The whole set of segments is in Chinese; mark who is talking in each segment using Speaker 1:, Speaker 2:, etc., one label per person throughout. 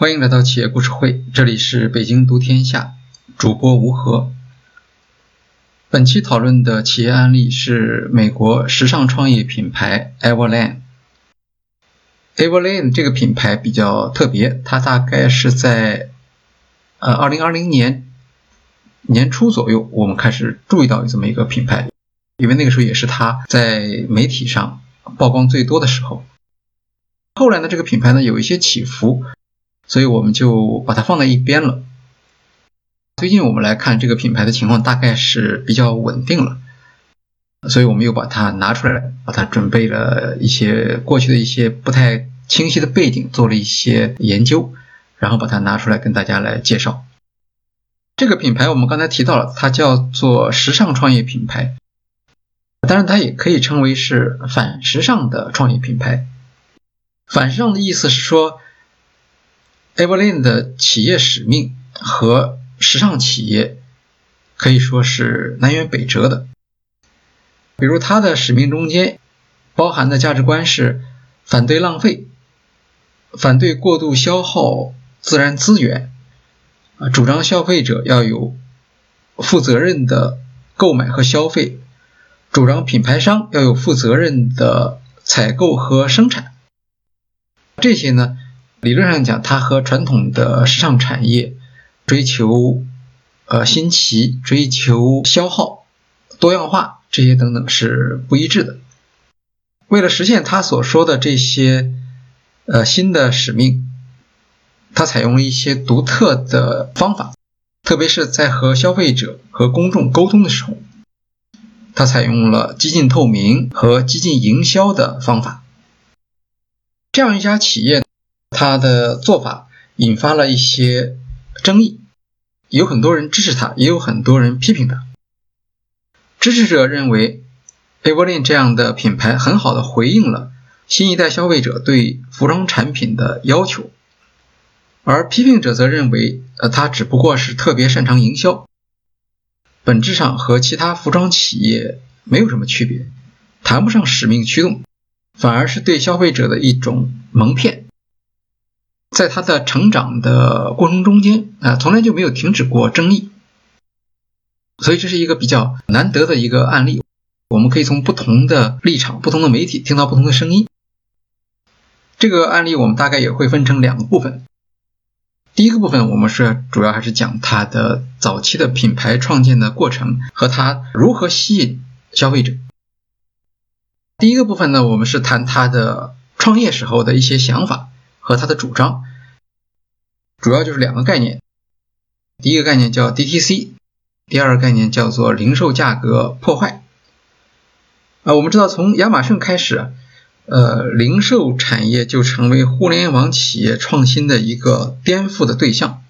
Speaker 1: 欢迎来到企业故事会，这里是北京读天下，主播吴和。本期讨论的企业案例是美国时尚创业品牌 Everlane。Everlane 这个品牌比较特别，它大概是在呃二零二零年年初左右，我们开始注意到这么一个品牌，因为那个时候也是它在媒体上曝光最多的时候。后来呢，这个品牌呢有一些起伏。所以我们就把它放在一边了。最近我们来看这个品牌的情况，大概是比较稳定了，所以我们又把它拿出来，把它准备了一些过去的一些不太清晰的背景，做了一些研究，然后把它拿出来跟大家来介绍。这个品牌我们刚才提到了，它叫做时尚创业品牌，当然它也可以称为是反时尚的创业品牌。反时尚的意思是说。Everlane 的企业使命和时尚企业可以说是南辕北辙的。比如，它的使命中间包含的价值观是反对浪费、反对过度消耗自然资源，啊，主张消费者要有负责任的购买和消费，主张品牌商要有负责任的采购和生产。这些呢？理论上讲，它和传统的时尚产业追求呃新奇、追求消耗、多样化这些等等是不一致的。为了实现他所说的这些呃新的使命，他采用了一些独特的方法，特别是在和消费者和公众沟通的时候，他采用了激进透明和激进营销的方法。这样一家企业。他的做法引发了一些争议，有很多人支持他，也有很多人批评他。支持者认为 a v e r l a n 这样的品牌很好的回应了新一代消费者对服装产品的要求，而批评者则认为，呃，他只不过是特别擅长营销，本质上和其他服装企业没有什么区别，谈不上使命驱动，反而是对消费者的一种蒙骗。在他的成长的过程中间啊，从来就没有停止过争议，所以这是一个比较难得的一个案例。我们可以从不同的立场、不同的媒体听到不同的声音。这个案例我们大概也会分成两个部分。第一个部分，我们是主要还是讲他的早期的品牌创建的过程和他如何吸引消费者。第一个部分呢，我们是谈他的创业时候的一些想法。和他的主张，主要就是两个概念。第一个概念叫 DTC，第二个概念叫做零售价格破坏。啊，我们知道从亚马逊开始，呃，零售产业就成为互联网企业创新的一个颠覆的对象。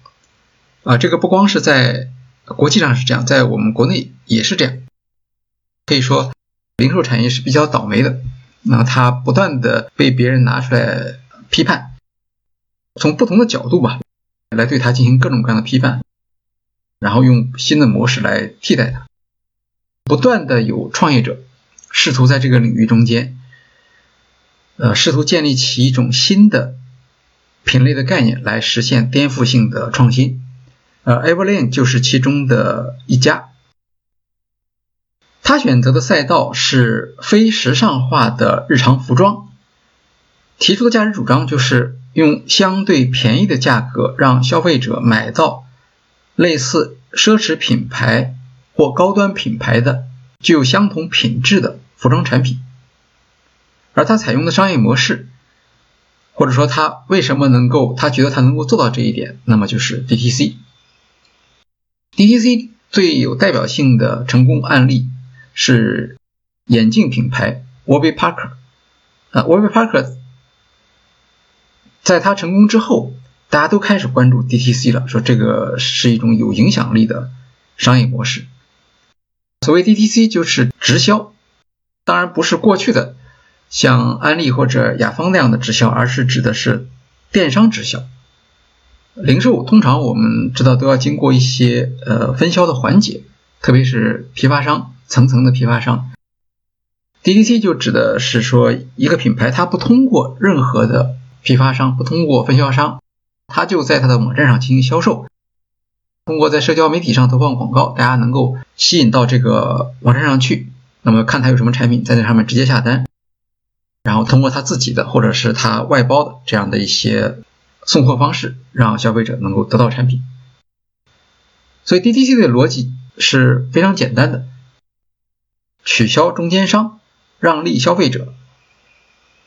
Speaker 1: 啊，这个不光是在国际上是这样，在我们国内也是这样。可以说，零售产业是比较倒霉的。那它不断的被别人拿出来批判。从不同的角度吧，来对它进行各种各样的批判，然后用新的模式来替代它。不断的有创业者试图在这个领域中间，呃，试图建立起一种新的品类的概念来实现颠覆性的创新。呃，Everlane 就是其中的一家。他选择的赛道是非时尚化的日常服装，提出的价值主张就是。用相对便宜的价格让消费者买到类似奢侈品牌或高端品牌的具有相同品质的服装产品，而他采用的商业模式，或者说他为什么能够，他觉得他能够做到这一点，那么就是 DTC。DTC 最有代表性的成功案例是眼镜品牌 Warby Parker，啊，Warby Parker。在它成功之后，大家都开始关注 DTC 了，说这个是一种有影响力的商业模式。所谓 DTC 就是直销，当然不是过去的像安利或者雅芳那样的直销，而是指的是电商直销。零售通常我们知道都要经过一些呃分销的环节，特别是批发商层层的批发商。DTC 就指的是说一个品牌它不通过任何的批发商不通过分销商，他就在他的网站上进行销售，通过在社交媒体上投放广告，大家能够吸引到这个网站上去，那么看他有什么产品，在那上面直接下单，然后通过他自己的或者是他外包的这样的一些送货方式，让消费者能够得到产品。所以 DTC 的逻辑是非常简单的，取消中间商，让利消费者。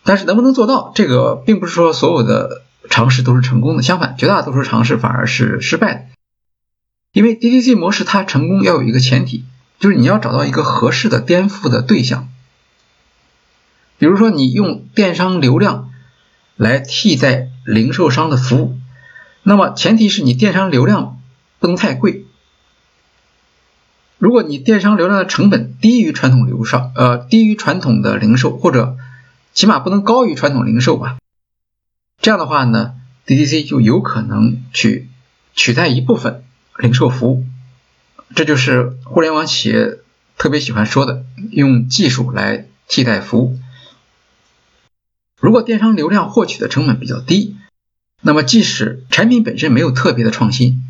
Speaker 1: 但是能不能做到，这个并不是说所有的尝试都是成功的，相反，绝大多数尝试反而是失败的。因为 DTC 模式它成功要有一个前提，就是你要找到一个合适的颠覆的对象。比如说，你用电商流量来替代零售商的服务，那么前提是你电商流量不能太贵。如果你电商流量的成本低于传统流商，呃，低于传统的零售，或者起码不能高于传统零售吧，这样的话呢，DTC 就有可能去取代一部分零售服务。这就是互联网企业特别喜欢说的，用技术来替代服务。如果电商流量获取的成本比较低，那么即使产品本身没有特别的创新，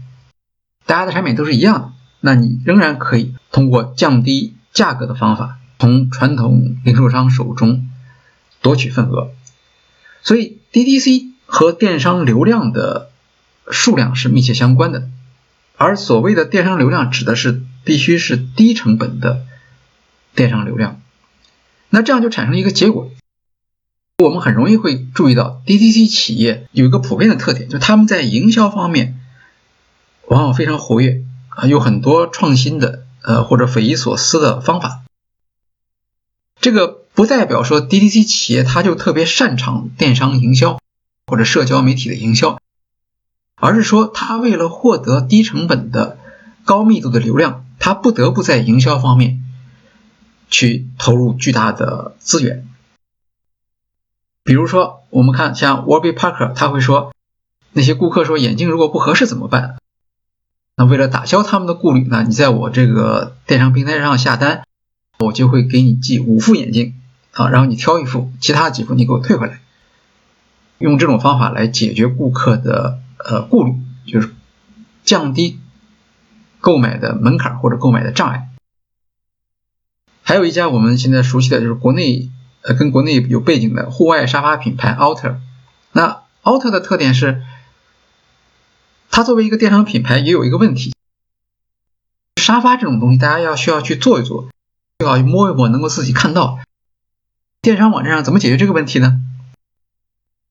Speaker 1: 大家的产品都是一样的。那你仍然可以通过降低价格的方法，从传统零售商手中夺取份额。所以 DTC 和电商流量的数量是密切相关的，而所谓的电商流量指的是必须是低成本的电商流量。那这样就产生了一个结果，我们很容易会注意到 DTC 企业有一个普遍的特点，就他们在营销方面往往非常活跃。啊，有很多创新的，呃，或者匪夷所思的方法。这个不代表说 DTC 企业它就特别擅长电商营销或者社交媒体的营销，而是说它为了获得低成本的高密度的流量，它不得不在营销方面去投入巨大的资源。比如说，我们看像 Warby Parker，他会说，那些顾客说眼镜如果不合适怎么办？那为了打消他们的顾虑，那你在我这个电商平台上下单，我就会给你寄五副眼镜，啊，然后你挑一副，其他几副你给我退回来。用这种方法来解决顾客的呃顾虑，就是降低购买的门槛或者购买的障碍。还有一家我们现在熟悉的就是国内呃跟国内有背景的户外沙发品牌 Alter，那 Alter 的特点是。它作为一个电商品牌，也有一个问题：沙发这种东西，大家要需要去坐一坐，最好摸一摸，能够自己看到。电商网站上怎么解决这个问题呢？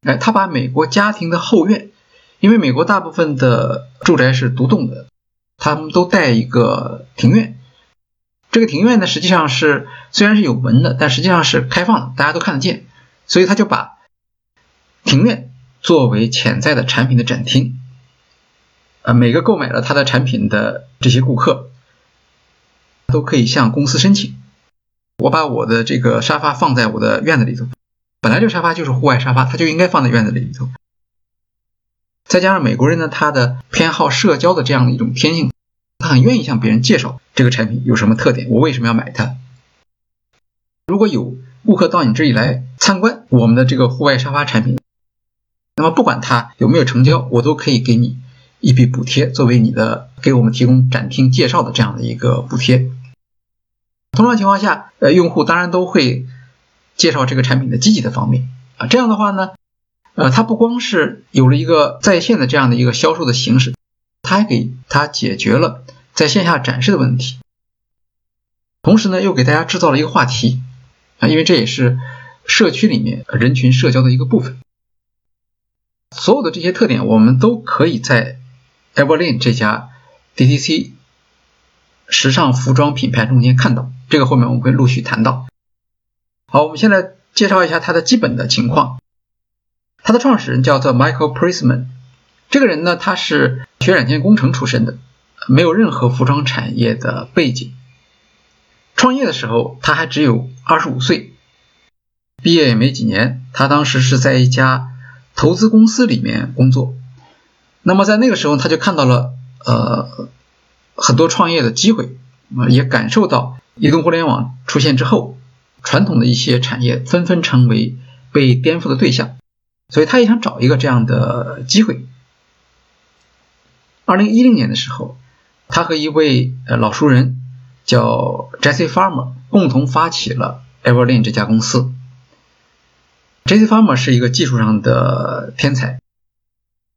Speaker 1: 哎，他把美国家庭的后院，因为美国大部分的住宅是独栋的，他们都带一个庭院。这个庭院呢，实际上是虽然是有门的，但实际上是开放的，大家都看得见。所以他就把庭院作为潜在的产品的展厅。呃，每个购买了他的产品的这些顾客，都可以向公司申请。我把我的这个沙发放在我的院子里头，本来这个沙发就是户外沙发，它就应该放在院子里头。再加上美国人呢，他的偏好社交的这样的一种天性，他很愿意向别人介绍这个产品有什么特点，我为什么要买它。如果有顾客到你这里来参观我们的这个户外沙发产品，那么不管他有没有成交，我都可以给你。一笔补贴作为你的给我们提供展厅介绍的这样的一个补贴。通常情况下，呃，用户当然都会介绍这个产品的积极的方面啊。这样的话呢，呃，它不光是有了一个在线的这样的一个销售的形式，它还给它解决了在线下展示的问题。同时呢，又给大家制造了一个话题啊，因为这也是社区里面人群社交的一个部分。所有的这些特点，我们都可以在。Everlane 这家 DTC 时尚服装品牌中间看到，这个后面我们会陆续谈到。好，我们先来介绍一下它的基本的情况。它的创始人叫做 Michael Prisman，这个人呢，他是学软件工程出身的，没有任何服装产业的背景。创业的时候他还只有二十五岁，毕业也没几年，他当时是在一家投资公司里面工作。那么在那个时候，他就看到了呃很多创业的机会，啊，也感受到移动互联网出现之后，传统的一些产业纷纷成为被颠覆的对象，所以他也想找一个这样的机会。二零一零年的时候，他和一位呃老熟人叫 Jesse Farmer 共同发起了 Everlane 这家公司。Jesse Farmer 是一个技术上的天才，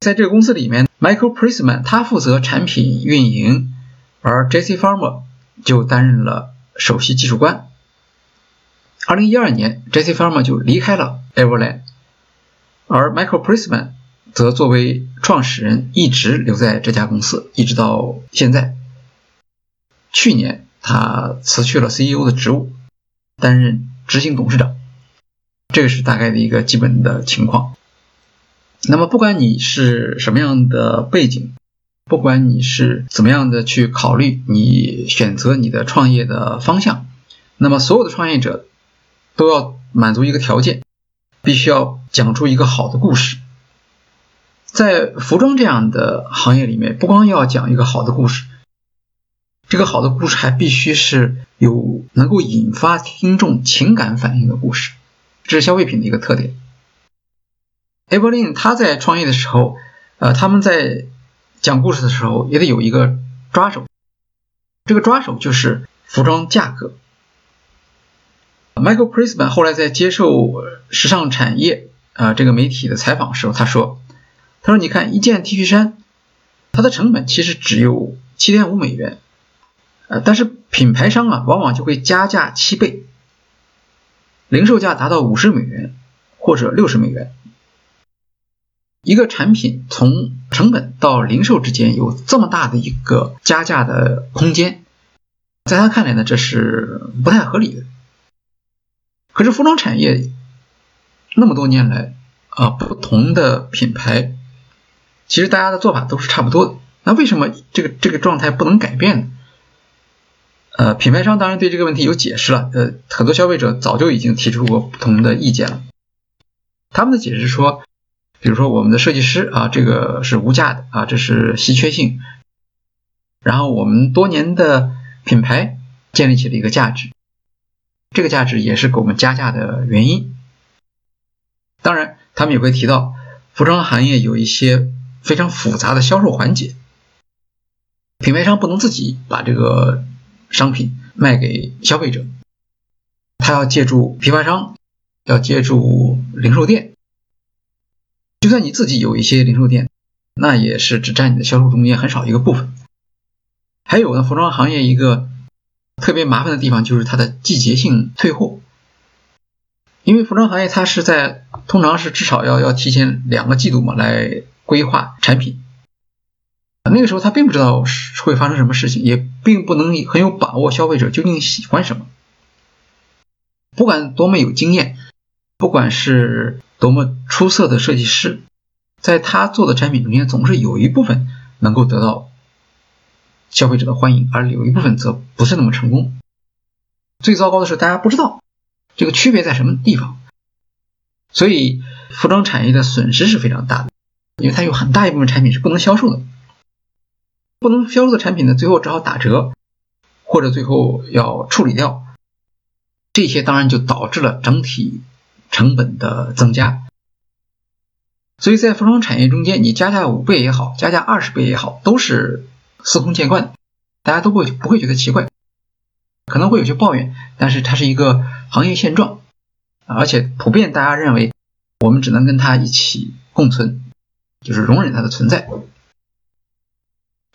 Speaker 1: 在这个公司里面，Michael Prisman 他负责产品运营，而 Jesse Farmer 就担任了首席技术官。二零一二年，Jesse Farmer 就离开了 Everlane，而 Michael Prisman 则作为创始人一直留在这家公司，一直到现在。去年他辞去了 CEO 的职务，担任执行董事长。这个是大概的一个基本的情况。那么，不管你是什么样的背景，不管你是怎么样的去考虑你选择你的创业的方向，那么所有的创业者。都要满足一个条件，必须要讲出一个好的故事。在服装这样的行业里面，不光要讲一个好的故事，这个好的故事还必须是有能够引发听众情感反应的故事，这是消费品的一个特点。a b e r l i n 他在创业的时候，呃，他们在讲故事的时候也得有一个抓手，这个抓手就是服装价格。Michael Prisman 后来在接受时尚产业啊这个媒体的采访时候，他说：“他说你看一件 T 恤衫，它的成本其实只有七点五美元，呃，但是品牌商啊往往就会加价七倍，零售价达到五十美元或者六十美元。一个产品从成本到零售之间有这么大的一个加价的空间，在他看来呢，这是不太合理的。”可是服装产业那么多年来啊，不同的品牌，其实大家的做法都是差不多的。那为什么这个这个状态不能改变呢？呃，品牌商当然对这个问题有解释了。呃，很多消费者早就已经提出过不同的意见了。他们的解释说，比如说我们的设计师啊，这个是无价的啊，这是稀缺性。然后我们多年的品牌建立起了一个价值。这个价值也是给我们加价的原因。当然，他们也会提到，服装行业有一些非常复杂的销售环节，品牌商不能自己把这个商品卖给消费者，他要借助批发商，要借助零售店。就算你自己有一些零售店，那也是只占你的销售中间很少一个部分。还有呢，服装行业一个。特别麻烦的地方就是它的季节性退货，因为服装行业它是在通常是至少要要提前两个季度嘛来规划产品，那个时候他并不知道会发生什么事情，也并不能很有把握消费者究竟喜欢什么。不管多么有经验，不管是多么出色的设计师，在他做的产品中间总是有一部分能够得到。消费者的欢迎，而有一部分则不是那么成功。最糟糕的是，大家不知道这个区别在什么地方，所以服装产业的损失是非常大的，因为它有很大一部分产品是不能销售的，不能销售的产品呢，最后只好打折，或者最后要处理掉。这些当然就导致了整体成本的增加。所以在服装产业中间，你加价五倍也好，加价二十倍也好，都是。司空见惯，大家都不会不会觉得奇怪，可能会有些抱怨，但是它是一个行业现状，而且普遍大家认为我们只能跟它一起共存，就是容忍它的存在。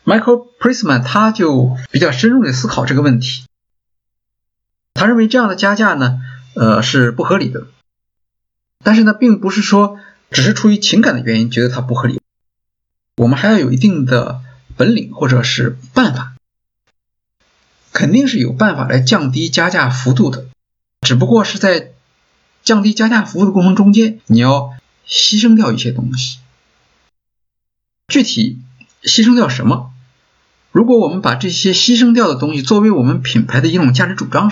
Speaker 1: Michael Prisman 他就比较深入的思考这个问题，他认为这样的加价呢，呃是不合理的，但是呢，并不是说只是出于情感的原因觉得它不合理，我们还要有一定的。本领或者是办法，肯定是有办法来降低加价幅度的，只不过是在降低加价幅度的过程中间，你要牺牲掉一些东西。具体牺牲掉什么？如果我们把这些牺牲掉的东西作为我们品牌的一种价值主张，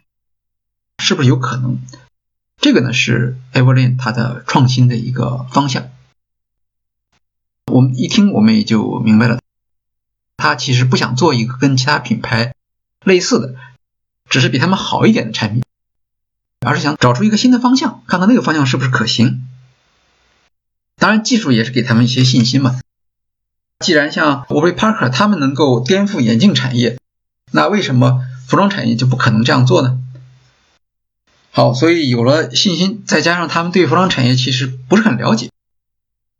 Speaker 1: 是不是有可能？这个呢是 Everlane 它的创新的一个方向。我们一听，我们也就明白了。他其实不想做一个跟其他品牌类似的，只是比他们好一点的产品，而是想找出一个新的方向，看看那个方向是不是可行。当然，技术也是给他们一些信心嘛。既然像 Warby Parker 他们能够颠覆眼镜产业，那为什么服装产业就不可能这样做呢？好，所以有了信心，再加上他们对服装产业其实不是很了解，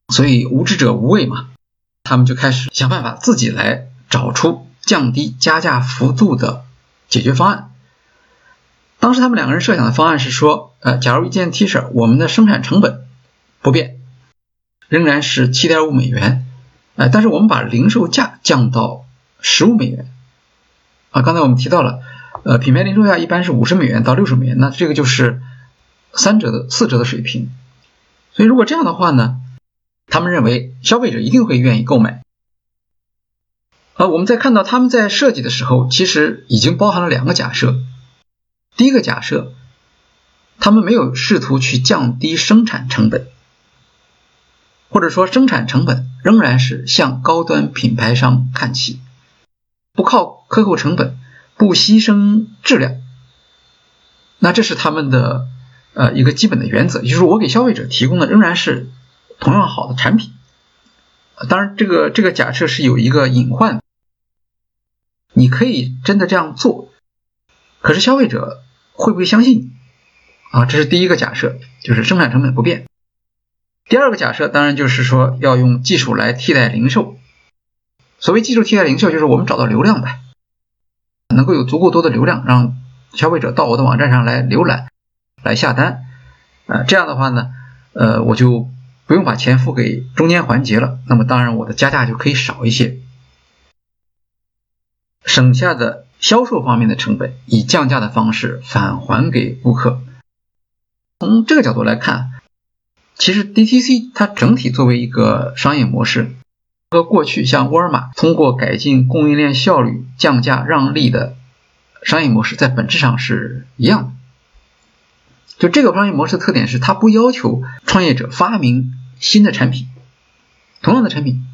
Speaker 1: 所以无知者无畏嘛，他们就开始想办法自己来找出降低加价幅度的解决方案。当时他们两个人设想的方案是说，呃，假如一件 T 恤，我们的生产成本不变，仍然是七点五美元。哎，但是我们把零售价降到十五美元啊！刚才我们提到了，呃，品牌零售价一般是五十美元到六十美元，那这个就是三折的四折的水平。所以如果这样的话呢，他们认为消费者一定会愿意购买。呃，我们在看到他们在设计的时候，其实已经包含了两个假设。第一个假设，他们没有试图去降低生产成本。或者说，生产成本仍然是向高端品牌商看齐，不靠克扣成本，不牺牲质量。那这是他们的呃一个基本的原则，也就是我给消费者提供的仍然是同样好的产品。当然，这个这个假设是有一个隐患，你可以真的这样做，可是消费者会不会相信你？啊，这是第一个假设，就是生产成本不变。第二个假设当然就是说要用技术来替代零售。所谓技术替代零售，就是我们找到流量呗，能够有足够多的流量，让消费者到我的网站上来浏览、来下单。呃，这样的话呢，呃，我就不用把钱付给中间环节了。那么当然我的加价就可以少一些，省下的销售方面的成本，以降价的方式返还给顾客。从这个角度来看。其实 DTC 它整体作为一个商业模式，和过去像沃尔玛通过改进供应链效率、降价让利的商业模式，在本质上是一样的。就这个商业模式特点是，它不要求创业者发明新的产品，同样的产品，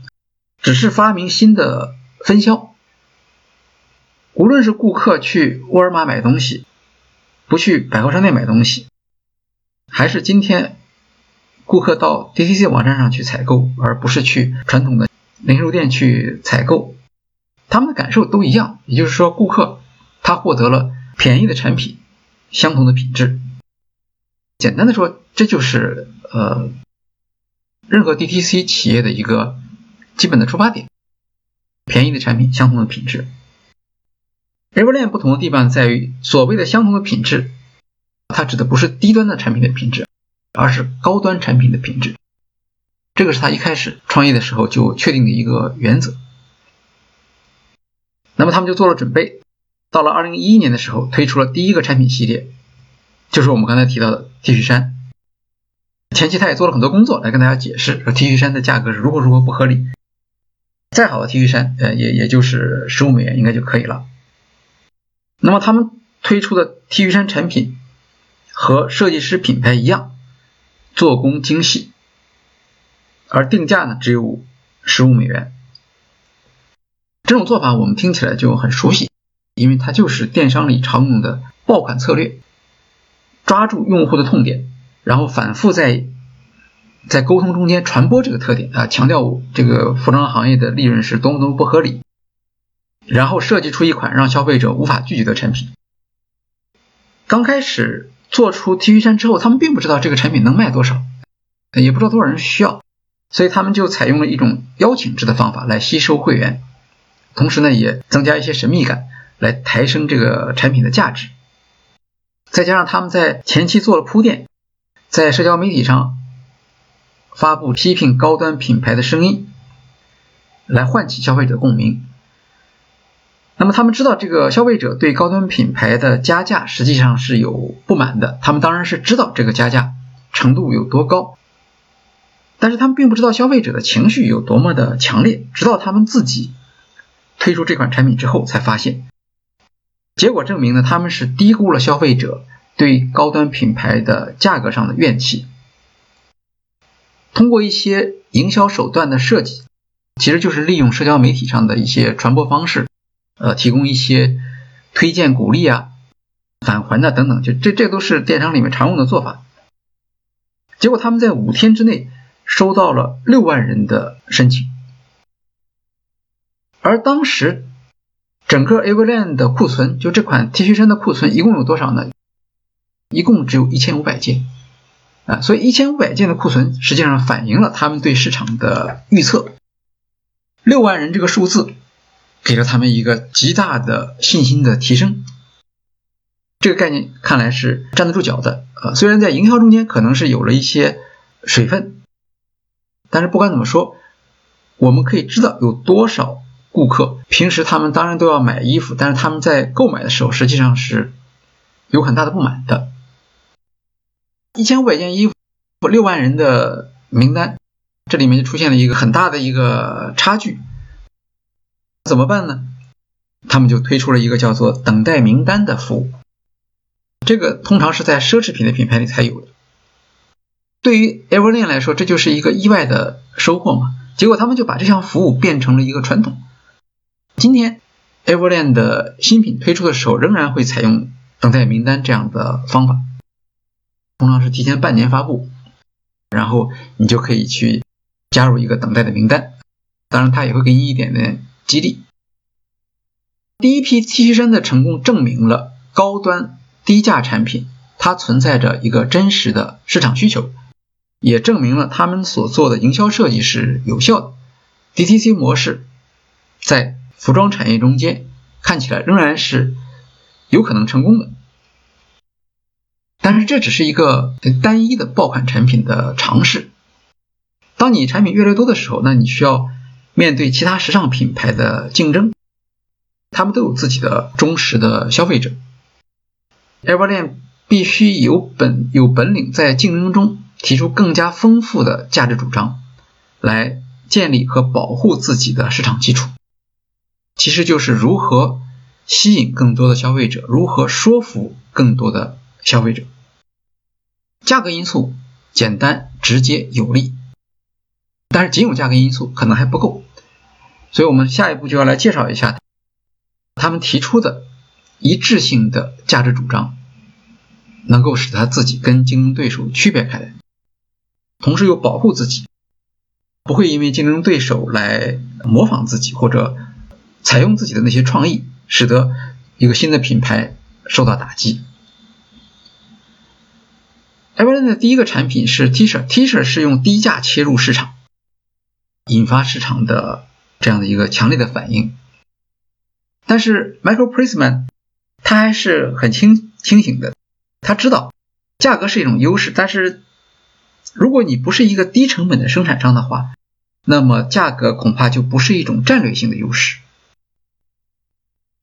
Speaker 1: 只是发明新的分销。无论是顾客去沃尔玛买东西，不去百货商店买东西，还是今天。顾客到 DTC 网站上去采购，而不是去传统的零售店去采购，他们的感受都一样。也就是说，顾客他获得了便宜的产品，相同的品质。简单的说，这就是呃任何 DTC 企业的一个基本的出发点：便宜的产品，相同的品质。Everlane 不同的地方在于，所谓的相同的品质，它指的不是低端的产品的品质。而是高端产品的品质，这个是他一开始创业的时候就确定的一个原则。那么他们就做了准备，到了二零一一年的时候推出了第一个产品系列，就是我们刚才提到的 T 恤衫。前期他也做了很多工作来跟大家解释，说 T 恤衫的价格是如何如何不合理，再好的 T 恤衫，呃，也也就是十五美元应该就可以了。那么他们推出的 T 恤衫产品和设计师品牌一样。做工精细，而定价呢只有十五美元。这种做法我们听起来就很熟悉，因为它就是电商里常用的爆款策略，抓住用户的痛点，然后反复在在沟通中间传播这个特点啊，强调这个服装行业的利润是多么多么不合理，然后设计出一款让消费者无法拒绝的产品。刚开始。做出 T 恤衫之后，他们并不知道这个产品能卖多少，也不知道多少人需要，所以他们就采用了一种邀请制的方法来吸收会员，同时呢也增加一些神秘感，来抬升这个产品的价值。再加上他们在前期做了铺垫，在社交媒体上发布批评高端品牌的声音，来唤起消费者共鸣。那么他们知道这个消费者对高端品牌的加价实际上是有不满的，他们当然是知道这个加价程度有多高，但是他们并不知道消费者的情绪有多么的强烈，直到他们自己推出这款产品之后才发现，结果证明呢，他们是低估了消费者对高端品牌的价格上的怨气，通过一些营销手段的设计，其实就是利用社交媒体上的一些传播方式。呃，提供一些推荐、鼓励啊、返还的等等，就这这都是电商里面常用的做法。结果他们在五天之内收到了六万人的申请，而当时整个 Everlane 的库存，就这款 T 恤衫的库存一共有多少呢？一共只有一千五百件啊，所以一千五百件的库存实际上反映了他们对市场的预测。六万人这个数字给了他们一个极大的信心的提升。这个概念看来是站得住脚的，呃，虽然在营销中间可能是有了一些水分，但是不管怎么说，我们可以知道有多少顾客平时他们当然都要买衣服，但是他们在购买的时候实际上是有很大的不满的。一千五百件衣服，六万人的名单，这里面就出现了一个很大的一个差距，怎么办呢？他们就推出了一个叫做等待名单的服务。这个通常是在奢侈品的品牌里才有的。对于 Everlane 来说，这就是一个意外的收获嘛。结果他们就把这项服务变成了一个传统。今天 Everlane 的新品推出的时候，仍然会采用等待名单这样的方法，通常是提前半年发布，然后你就可以去加入一个等待的名单。当然，他也会给你一点点激励。第一批 T 恤衫的成功，证明了高端。低价产品，它存在着一个真实的市场需求，也证明了他们所做的营销设计是有效的。DTC 模式在服装产业中间看起来仍然是有可能成功的，但是这只是一个单一的爆款产品的尝试。当你产品越来越多的时候，那你需要面对其他时尚品牌的竞争，他们都有自己的忠实的消费者。Everlane 必须有本有本领，在竞争中提出更加丰富的价值主张，来建立和保护自己的市场基础。其实就是如何吸引更多的消费者，如何说服更多的消费者。价格因素简单、直接、有力，但是仅有价格因素可能还不够，所以我们下一步就要来介绍一下他们提出的。一致性的价值主张，能够使他自己跟竞争对手区别开来，同时又保护自己，不会因为竞争对手来模仿自己或者采用自己的那些创意，使得一个新的品牌受到打击。Everlane 的第一个产品是 T 恤，T 恤是用低价切入市场，引发市场的这样的一个强烈的反应，但是 Michael Prisman。他还是很清清醒的，他知道价格是一种优势，但是如果你不是一个低成本的生产商的话，那么价格恐怕就不是一种战略性的优势。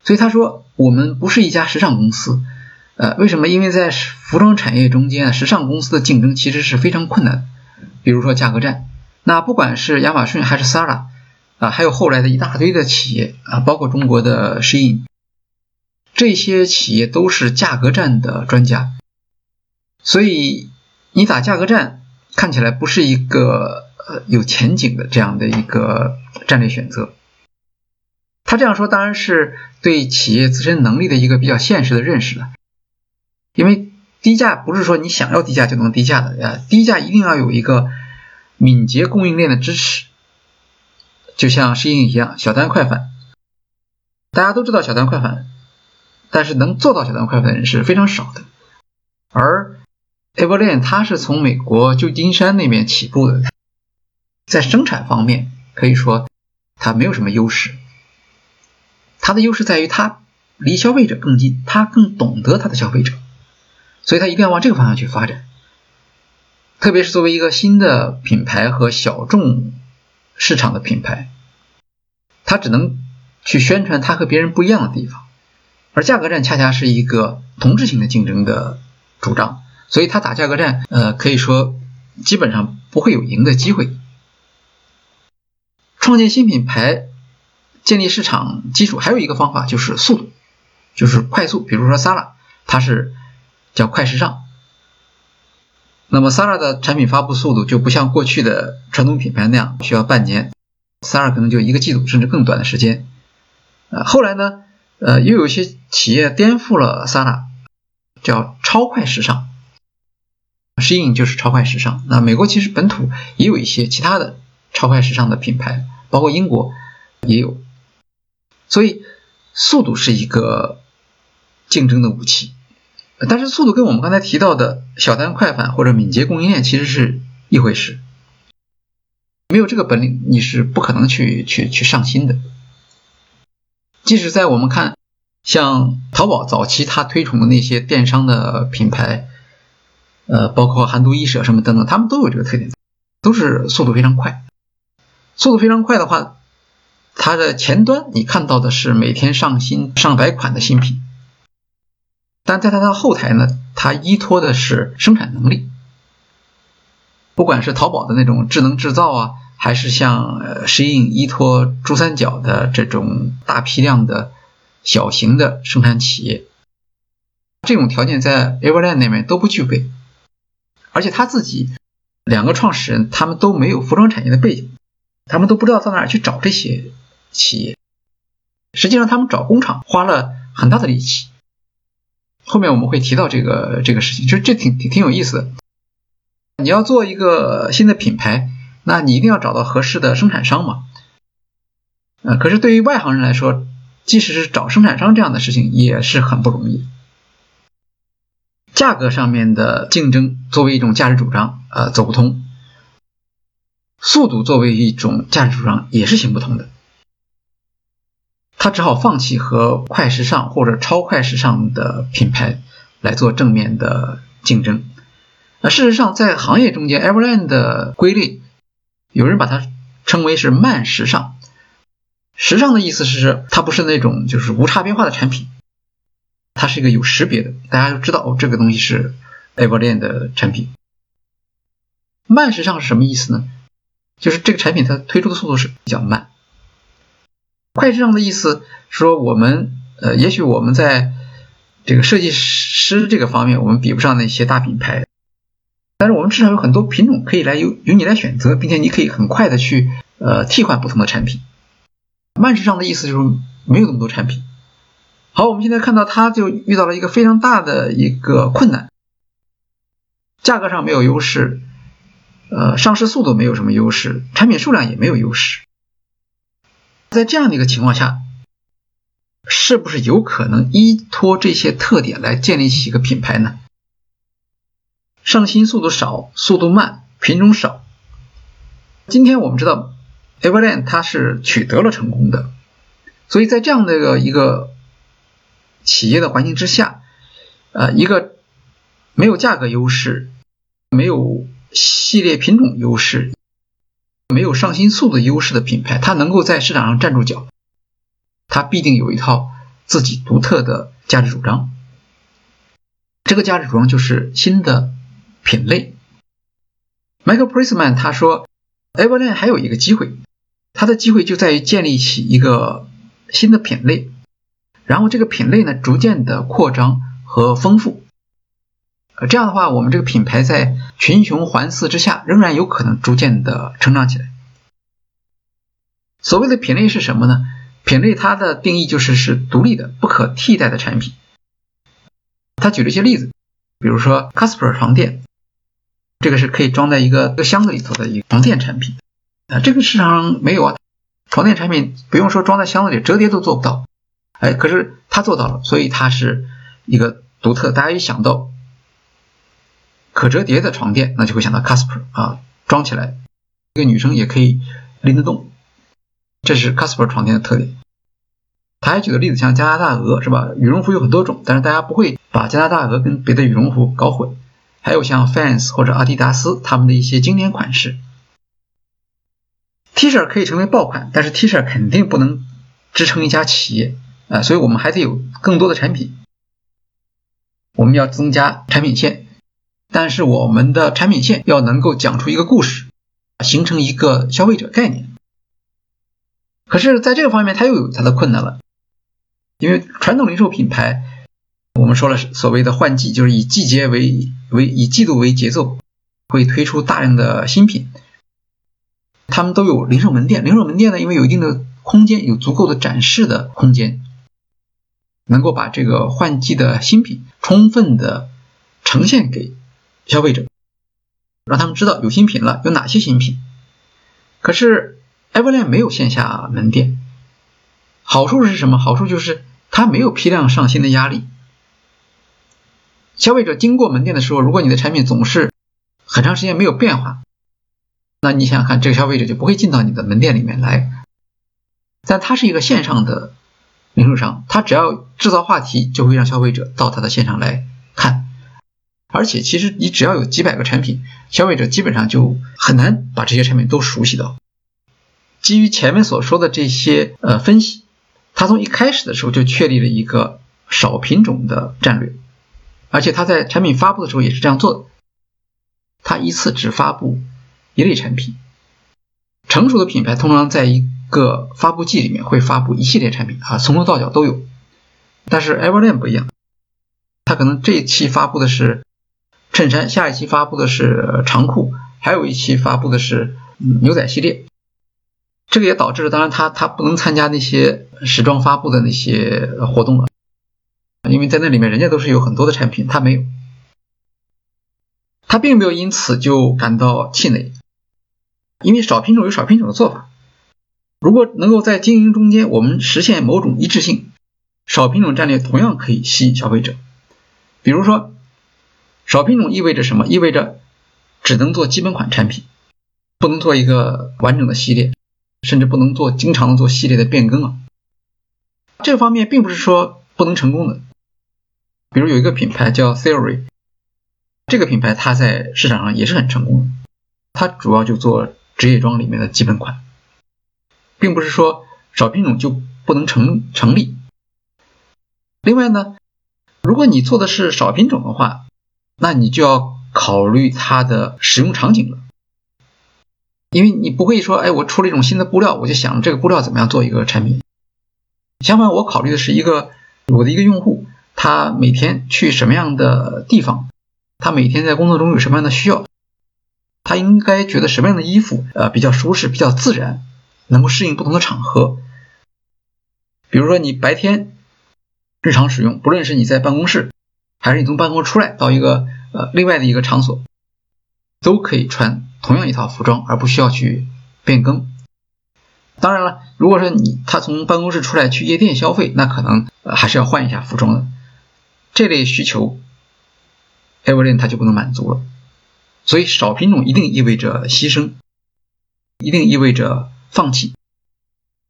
Speaker 1: 所以他说，我们不是一家时尚公司，呃，为什么？因为在服装产业中间，时尚公司的竞争其实是非常困难的，比如说价格战。那不管是亚马逊还是 Zara 啊，还有后来的一大堆的企业啊，包括中国的 Shein。这些企业都是价格战的专家，所以你打价格战看起来不是一个呃有前景的这样的一个战略选择。他这样说当然是对企业自身能力的一个比较现实的认识了，因为低价不是说你想要低价就能低价的呃，低价一定要有一个敏捷供应链的支持，就像适应一样，小单快返，大家都知道小单快返。但是能做到小单快返的人是非常少的，而 Everlane 它是从美国旧金山那边起步的，在生产方面可以说它没有什么优势，它的优势在于它离消费者更近，它更懂得它的消费者，所以它一定要往这个方向去发展。特别是作为一个新的品牌和小众市场的品牌，它只能去宣传它和别人不一样的地方。而价格战恰恰是一个同质性的竞争的主张，所以他打价格战，呃，可以说基本上不会有赢的机会。创建新品牌、建立市场基础，还有一个方法就是速度，就是快速。比如说 Sara，它是叫快时尚，那么 Sara 的产品发布速度就不像过去的传统品牌那样需要半年，Sara 可能就一个季度甚至更短的时间。呃，后来呢？呃，又有些企业颠覆了 Sara，叫超快时尚，适应就是超快时尚。那美国其实本土也有一些其他的超快时尚的品牌，包括英国也有。所以速度是一个竞争的武器。但是速度跟我们刚才提到的小单快反或者敏捷供应链其实是一回事。没有这个本领，你是不可能去去去上新的。即使在我们看，像淘宝早期它推崇的那些电商的品牌，呃，包括韩都衣舍什么等等，他们都有这个特点，都是速度非常快。速度非常快的话，它的前端你看到的是每天上新上百款的新品，但在它的后台呢，它依托的是生产能力。不管是淘宝的那种智能制造啊，还是像呃适应依托珠三角的这种大批量的小型的生产企业，这种条件在 Everland 那边都不具备。而且他自己两个创始人他们都没有服装产业的背景，他们都不知道到哪去找这些企业。实际上他们找工厂花了很大的力气。后面我们会提到这个这个事情，就这挺挺挺有意思的。你要做一个新的品牌，那你一定要找到合适的生产商嘛。呃，可是对于外行人来说，即使是找生产商这样的事情也是很不容易。价格上面的竞争作为一种价值主张，呃，走不通；速度作为一种价值主张也是行不通的。他只好放弃和快时尚或者超快时尚的品牌来做正面的竞争。那事实上，在行业中间，Everland 的归类，有人把它称为是慢时尚。时尚的意思是，它不是那种就是无差别化的产品，它是一个有识别的，大家都知道哦，这个东西是 Everland 的产品。慢时尚是什么意思呢？就是这个产品它推出的速度是比较慢。快时尚的意思说，我们呃，也许我们在这个设计师这个方面，我们比不上那些大品牌。但是我们至少有很多品种可以来由由你来选择，并且你可以很快的去呃替换不同的产品。慢时尚的意思就是没有那么多产品。好，我们现在看到它就遇到了一个非常大的一个困难，价格上没有优势，呃，上市速度没有什么优势，产品数量也没有优势。在这样的一个情况下，是不是有可能依托这些特点来建立起一个品牌呢？上新速度少，速度慢，品种少。今天我们知道，Everland 它是取得了成功的，所以在这样的一个企业的环境之下，呃，一个没有价格优势、没有系列品种优势、没有上新速度优势的品牌，它能够在市场上站住脚，它必定有一套自己独特的价值主张。这个价值主张就是新的。品类 Michael Prisman 他说，Everland 还有一个机会，它的机会就在于建立起一个新的品类，然后这个品类呢逐渐的扩张和丰富，呃这样的话，我们这个品牌在群雄环伺之下，仍然有可能逐渐的成长起来。所谓的品类是什么呢？品类它的定义就是是独立的、不可替代的产品。他举了一些例子，比如说 Casper 床垫。这个是可以装在一个个箱子里头的一个床垫产品啊，这个市场上没有啊。床垫产品不用说装在箱子里，折叠都做不到。哎，可是它做到了，所以它是一个独特。大家一想到可折叠的床垫，那就会想到 Casper 啊，装起来一个女生也可以拎得动。这是 Casper 床垫的特点。他还举个例子，像加拿大鹅是吧？羽绒服有很多种，但是大家不会把加拿大鹅跟别的羽绒服搞混。还有像 Fans 或者阿迪达斯他们的一些经典款式，T 恤可以成为爆款，但是 T 恤肯定不能支撑一家企业啊，所以我们还得有更多的产品，我们要增加产品线，但是我们的产品线要能够讲出一个故事，形成一个消费者概念。可是，在这个方面，它又有它的困难了，因为传统零售品牌。我们说了，所谓的换季就是以季节为为以季度为节奏，会推出大量的新品。他们都有零售门店，零售门店呢，因为有一定的空间，有足够的展示的空间，能够把这个换季的新品充分的呈现给消费者，让他们知道有新品了，有哪些新品。可是 Everland 没有线下门店。好处是什么？好处就是它没有批量上新的压力。消费者经过门店的时候，如果你的产品总是很长时间没有变化，那你想想看，这个消费者就不会进到你的门店里面来。但它是一个线上的零售商，他只要制造话题，就会让消费者到他的现场来看。而且，其实你只要有几百个产品，消费者基本上就很难把这些产品都熟悉到。基于前面所说的这些呃分析，他从一开始的时候就确立了一个少品种的战略，而且他在产品发布的时候也是这样做的。他一次只发布一类产品。成熟的品牌通常在一个发布季里面会发布一系列产品啊，从头到脚都有。但是 Everlane 不一样，它可能这一期发布的是。衬衫，下一期发布的是长裤，还有一期发布的是牛仔系列。这个也导致了，当然他他不能参加那些时装发布的那些活动了，因为在那里面人家都是有很多的产品，他没有。他并没有因此就感到气馁，因为少品种有少品种的做法。如果能够在经营中间我们实现某种一致性，少品种战略同样可以吸引消费者，比如说。少品种意味着什么？意味着只能做基本款产品，不能做一个完整的系列，甚至不能做经常做系列的变更啊。这方面并不是说不能成功的。比如有一个品牌叫 Theory，这个品牌它在市场上也是很成功的，它主要就做职业装里面的基本款，并不是说少品种就不能成成立。另外呢，如果你做的是少品种的话，那你就要考虑它的使用场景了，因为你不会说，哎，我出了一种新的布料，我就想这个布料怎么样做一个产品。相反，我考虑的是一个我的一个用户，他每天去什么样的地方，他每天在工作中有什么样的需要，他应该觉得什么样的衣服呃比较舒适、比较自然，能够适应不同的场合。比如说你白天日常使用，不论是你在办公室。还是你从办公室出来到一个呃另外的一个场所，都可以穿同样一套服装，而不需要去变更。当然了，如果说你他从办公室出来去夜店消费，那可能还是要换一下服装的。这类需求，Everlane 它就不能满足了。所以少品种一定意味着牺牲，一定意味着放弃。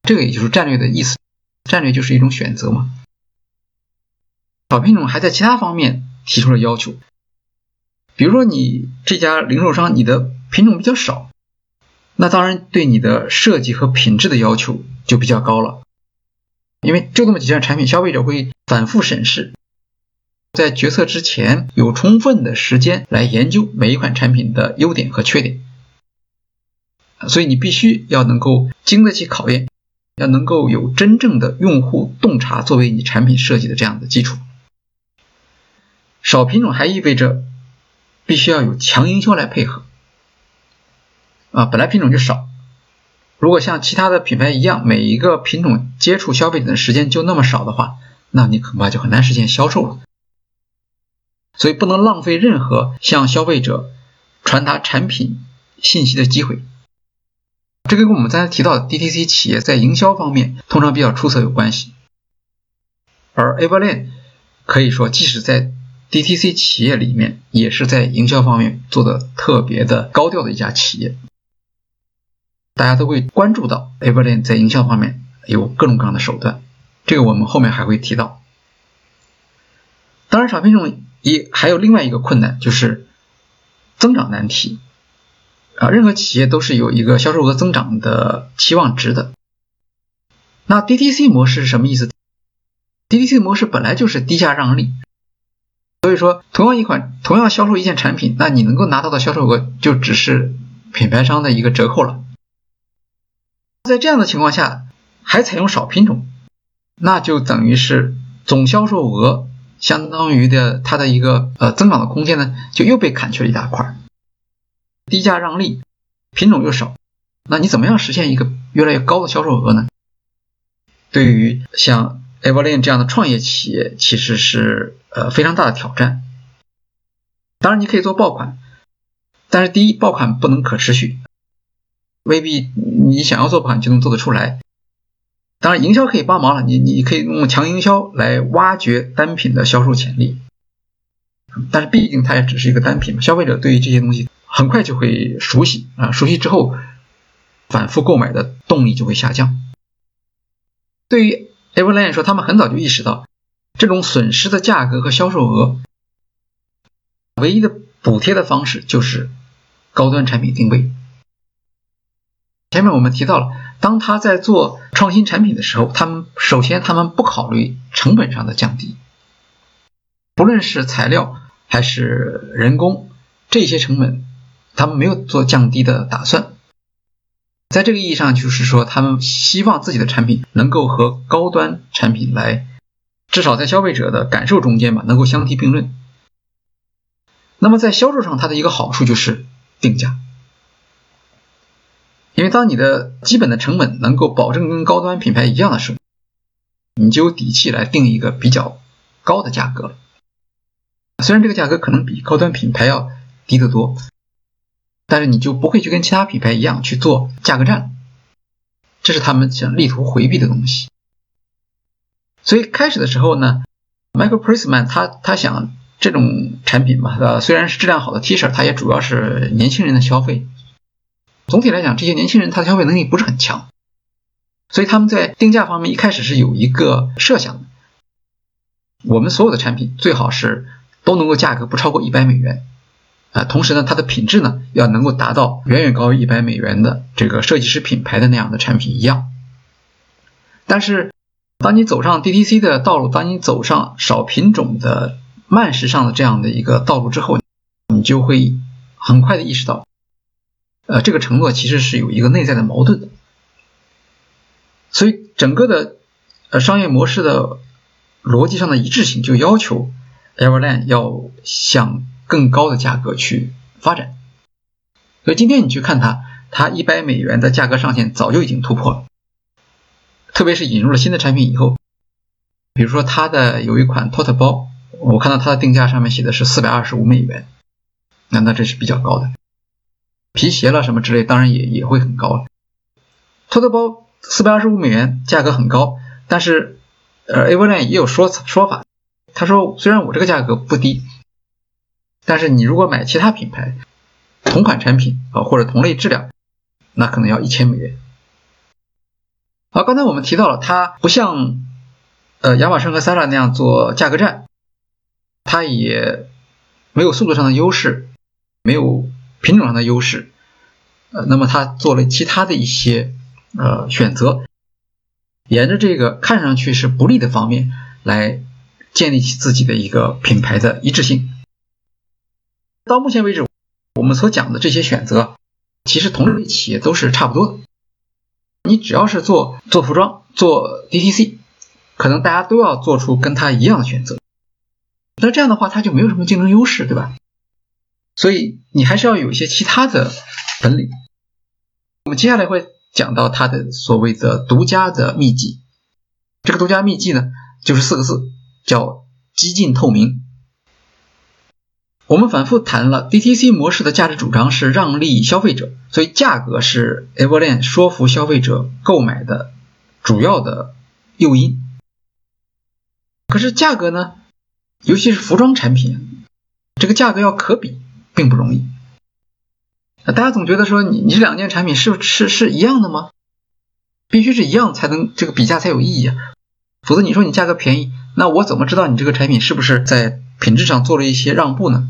Speaker 1: 这个也就是战略的意思，战略就是一种选择嘛。小品种还在其他方面提出了要求，比如说你这家零售商，你的品种比较少，那当然对你的设计和品质的要求就比较高了，因为就这么几件产品，消费者会反复审视，在决策之前有充分的时间来研究每一款产品的优点和缺点，所以你必须要能够经得起考验，要能够有真正的用户洞察作为你产品设计的这样的基础。少品种还意味着必须要有强营销来配合啊，本来品种就少，如果像其他的品牌一样，每一个品种接触消费者的时间就那么少的话，那你恐怕就很难实现销售了。所以不能浪费任何向消费者传达产品信息的机会。这跟我们刚才提到的 DTC 企业在营销方面通常比较出色有关系，而 Everlane 可以说即使在 DTC 企业里面也是在营销方面做的特别的高调的一家企业，大家都会关注到 Everlane 在营销方面有各种各样的手段，这个我们后面还会提到。当然，少品种也还有另外一个困难，就是增长难题啊。任何企业都是有一个销售额增长的期望值的。那 DTC 模式是什么意思？DTC 模式本来就是低价让利。所以说，同样一款，同样销售一件产品，那你能够拿到的销售额就只是品牌商的一个折扣了。在这样的情况下，还采用少品种，那就等于是总销售额相当于的它的一个呃增长的空间呢，就又被砍去了一大块。低价让利，品种又少，那你怎么样实现一个越来越高的销售额呢？对于像 Everlane 这样的创业企业其实是呃非常大的挑战。当然，你可以做爆款，但是第一，爆款不能可持续，未必你想要做爆款就能做得出来。当然，营销可以帮忙了，你你可以用强营销来挖掘单品的销售潜力。但是毕竟它也只是一个单品嘛，消费者对于这些东西很快就会熟悉啊，熟悉之后反复购买的动力就会下降。对于 Everlane 说，他们很早就意识到这种损失的价格和销售额，唯一的补贴的方式就是高端产品定位。前面我们提到了，当他在做创新产品的时候，他们首先他们不考虑成本上的降低，不论是材料还是人工这些成本，他们没有做降低的打算。在这个意义上，就是说他们希望自己的产品能够和高端产品来，至少在消费者的感受中间吧，能够相提并论。那么在销售上，它的一个好处就是定价。因为当你的基本的成本能够保证跟高端品牌一样的时候，你就有底气来定一个比较高的价格了。虽然这个价格可能比高端品牌要低得多，但是你就不会去跟其他品牌一样去做价格战，这是他们想力图回避的东西。所以开始的时候呢，Michael Prisman 他他想这种产品嘛，呃，虽然是质量好的 T 恤，它也主要是年轻人的消费。总体来讲，这些年轻人他的消费能力不是很强，所以他们在定价方面一开始是有一个设想的。我们所有的产品最好是都能够价格不超过一百美元，啊，同时呢，它的品质呢要能够达到远远高于一百美元的这个设计师品牌的那样的产品一样。但是，当你走上 DTC 的道路，当你走上少品种的慢时尚的这样的一个道路之后，你就会很快的意识到。呃，这个承诺其实是有一个内在的矛盾的，所以整个的呃商业模式的逻辑上的一致性就要求 Everlane 要向更高的价格去发展。所以今天你去看它，它一百美元的价格上限早就已经突破了，特别是引入了新的产品以后，比如说它的有一款托特包，我看到它的定价上面写的是四百二十五美元，那那这是比较高的。皮鞋了什么之类，当然也也会很高。了。托特包四百二十五美元，价格很高，但是呃，Everlane 也有说说法，他说虽然我这个价格不低，但是你如果买其他品牌同款产品啊或者同类质量，那可能要一千美元。好，刚才我们提到了，它不像呃亚马逊和 Sara 那样做价格战，它也没有速度上的优势，没有。品种上的优势，呃，那么他做了其他的一些呃选择，沿着这个看上去是不利的方面来建立起自己的一个品牌的一致性。到目前为止，我们所讲的这些选择，其实同类企业都是差不多的。你只要是做做服装、做 DTC，可能大家都要做出跟他一样的选择。那这样的话，他就没有什么竞争优势，对吧？所以你还是要有一些其他的本领。我们接下来会讲到它的所谓的独家的秘籍。这个独家秘籍呢，就是四个字，叫激进透明。我们反复谈了 DTC 模式的价值主张是让利消费者，所以价格是 Everlane 说服消费者购买的主要的诱因。可是价格呢，尤其是服装产品，这个价格要可比。并不容易。大家总觉得说你你这两件产品是是是一样的吗？必须是一样才能这个比价才有意义啊，否则你说你价格便宜，那我怎么知道你这个产品是不是在品质上做了一些让步呢？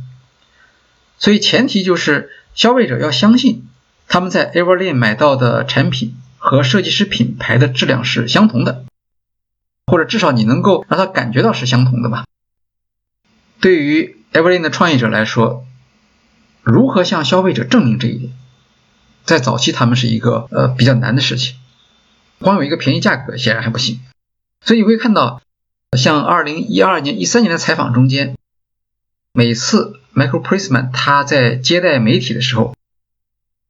Speaker 1: 所以前提就是消费者要相信他们在 Everlane 买到的产品和设计师品牌的质量是相同的，或者至少你能够让他感觉到是相同的吧。对于 Everlane 的创业者来说。如何向消费者证明这一点，在早期他们是一个呃比较难的事情，光有一个便宜价格显然还不行。所以你会看到，像二零一二年、一三年的采访中间，每次 Michael Prisman 他在接待媒体的时候，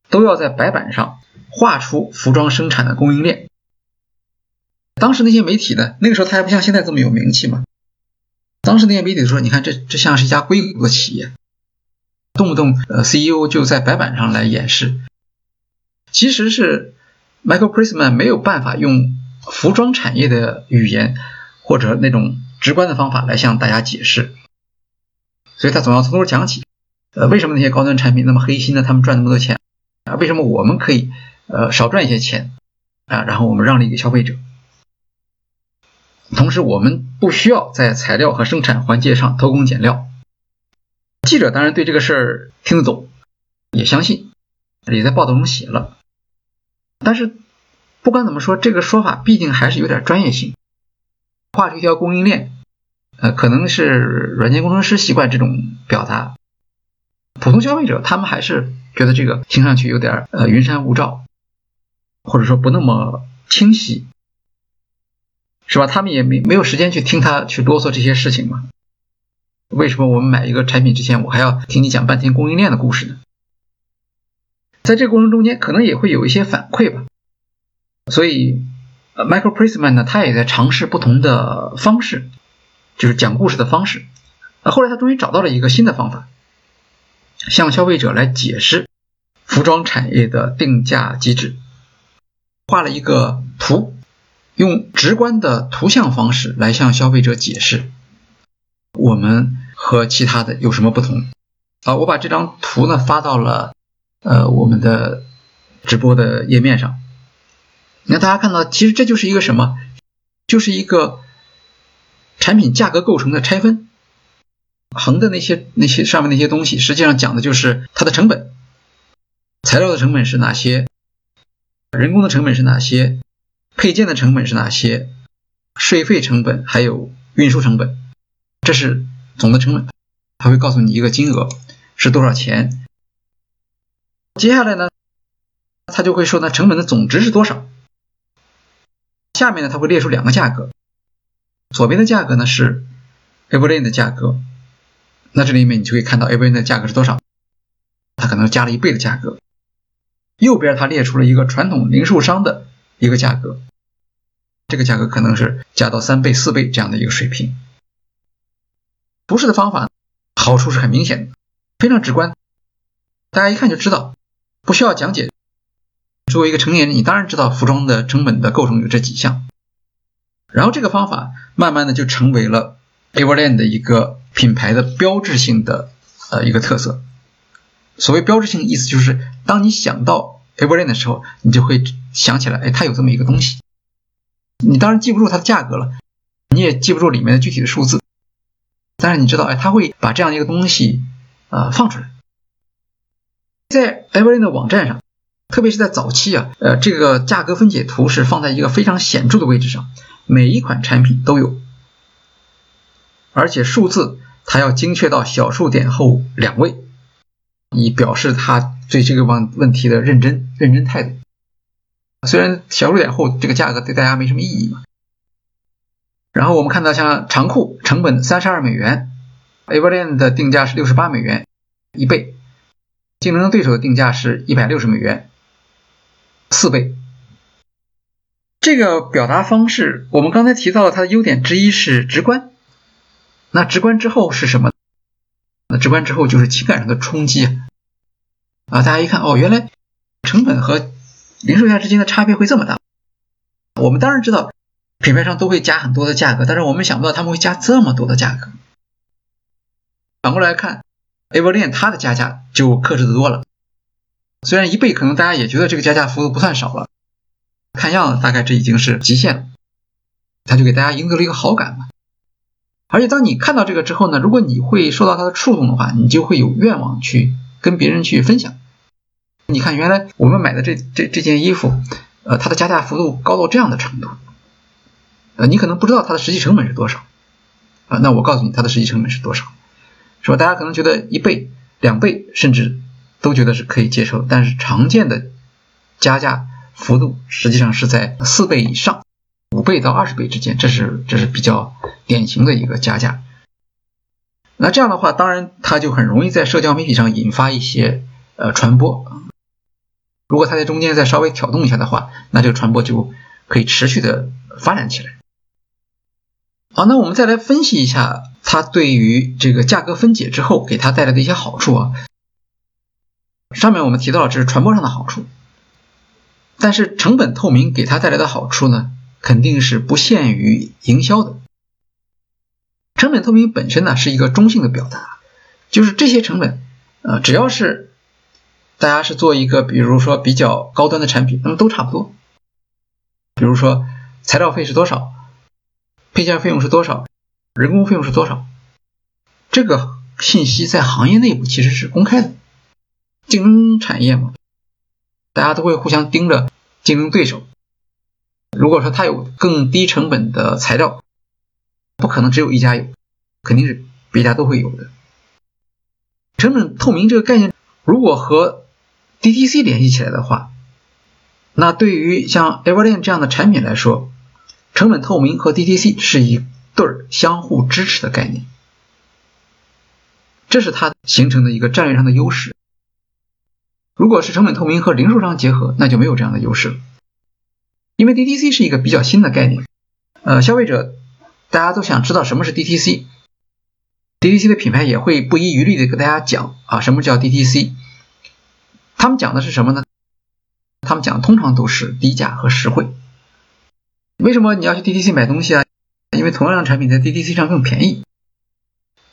Speaker 1: 都要在白板上画出服装生产的供应链。当时那些媒体呢，那个时候他还不像现在这么有名气嘛。当时那些媒体说：“你看，这这像是一家硅谷的企业。”动不动，呃，CEO 就在白板上来演示，其实是 Michael Prisman 没有办法用服装产业的语言或者那种直观的方法来向大家解释，所以他总要从头讲起。呃，为什么那些高端产品那么黑心呢？他们赚那么多钱啊？为什么我们可以呃少赚一些钱啊？然后我们让利给消费者，同时我们不需要在材料和生产环节上偷工减料。记者当然对这个事儿听得懂，也相信，也在报道中写了。但是不管怎么说，这个说法毕竟还是有点专业性。画出一条供应链，呃，可能是软件工程师习惯这种表达。普通消费者他们还是觉得这个听上去有点呃云山雾罩，或者说不那么清晰，是吧？他们也没没有时间去听他去啰嗦这些事情嘛。为什么我们买一个产品之前，我还要听你讲半天供应链的故事呢？在这个过程中间，可能也会有一些反馈吧。所以，Michael Prisman 呢，他也在尝试不同的方式，就是讲故事的方式。啊后来他终于找到了一个新的方法。向消费者来解释服装产业的定价机制，画了一个图，用直观的图像方式来向消费者解释我们和其他的有什么不同。啊，我把这张图呢发到了呃我们的直播的页面上。那大家看到，其实这就是一个什么？就是一个产品价格构成的拆分。横的那些那些上面那些东西，实际上讲的就是它的成本，材料的成本是哪些，人工的成本是哪些，配件的成本是哪些，税费成本还有运输成本，这是总的成本，它会告诉你一个金额是多少钱。接下来呢，它就会说呢成本的总值是多少。下面呢，它会列出两个价格，左边的价格呢是 e v e r y n 的价格。那这里面你就可以看到 A V N 的价格是多少，它可能加了一倍的价格。右边它列出了一个传统零售商的一个价格，这个价格可能是加到三倍、四倍这样的一个水平。图示的方法好处是很明显的，非常直观，大家一看就知道，不需要讲解。作为一个成年人，你当然知道服装的成本的构成有这几项。然后这个方法慢慢的就成为了 Everland 的一个。品牌的标志性的呃一个特色，所谓标志性意思就是，当你想到 Everlane 的时候，你就会想起来，哎，它有这么一个东西。你当然记不住它的价格了，你也记不住里面的具体的数字，但是你知道，哎，它会把这样一个东西呃放出来。在 Everlane 的网站上，特别是在早期啊，呃，这个价格分解图是放在一个非常显著的位置上，每一款产品都有。而且数字它要精确到小数点后两位，以表示他对这个问问题的认真认真态度。虽然小数点后这个价格对大家没什么意义嘛。然后我们看到像长裤成本三十二美元 a v e r l a n 的定价是六十八美元一倍，竞争对手的定价是一百六十美元四倍。这个表达方式，我们刚才提到了它的优点之一是直观。那直观之后是什么？那直观之后就是情感上的冲击啊！大家一看哦，原来成本和零售价之间的差别会这么大。我们当然知道品牌商都会加很多的价格，但是我们想不到他们会加这么多的价格。反过来看 a v e r l a n 它的加价就克制的多了。虽然一倍可能大家也觉得这个加价幅度不算少了，看样子大概这已经是极限了。他就给大家赢得了一个好感嘛。而且当你看到这个之后呢，如果你会受到他的触动的话，你就会有愿望去跟别人去分享。你看，原来我们买的这这这件衣服，呃，它的加价幅度高到这样的程度，呃，你可能不知道它的实际成本是多少，啊，那我告诉你它的实际成本是多少，是吧？大家可能觉得一倍、两倍，甚至都觉得是可以接受，但是常见的加价幅度实际上是在四倍以上。五倍到二十倍之间，这是这是比较典型的一个加价。那这样的话，当然它就很容易在社交媒体上引发一些呃传播。如果它在中间再稍微挑动一下的话，那这个传播就可以持续的发展起来。好，那我们再来分析一下它对于这个价格分解之后给它带来的一些好处啊。上面我们提到了这是传播上的好处，但是成本透明给它带来的好处呢？肯定是不限于营销的。成本透明本身呢是一个中性的表达，就是这些成本，呃，只要是大家是做一个，比如说比较高端的产品，那么都差不多。比如说材料费是多少，配件费用是多少，人工费用是多少，这个信息在行业内部其实是公开的。竞争产业嘛，大家都会互相盯着竞争对手。如果说他有更低成本的材料，不可能只有一家有，肯定是别家都会有的。成本透明这个概念，如果和 DTC 联系起来的话，那对于像 Everlane 这样的产品来说，成本透明和 DTC 是一对相互支持的概念，这是它形成的一个战略上的优势。如果是成本透明和零售商结合，那就没有这样的优势了，因为 DTC 是一个比较新的概念，呃，消费者。大家都想知道什么是 DTC，DTC 的品牌也会不遗余力的给大家讲啊，什么叫 DTC？他们讲的是什么呢？他们讲通常都是低价和实惠。为什么你要去 DTC 买东西啊？因为同样的产品在 DTC 上更便宜。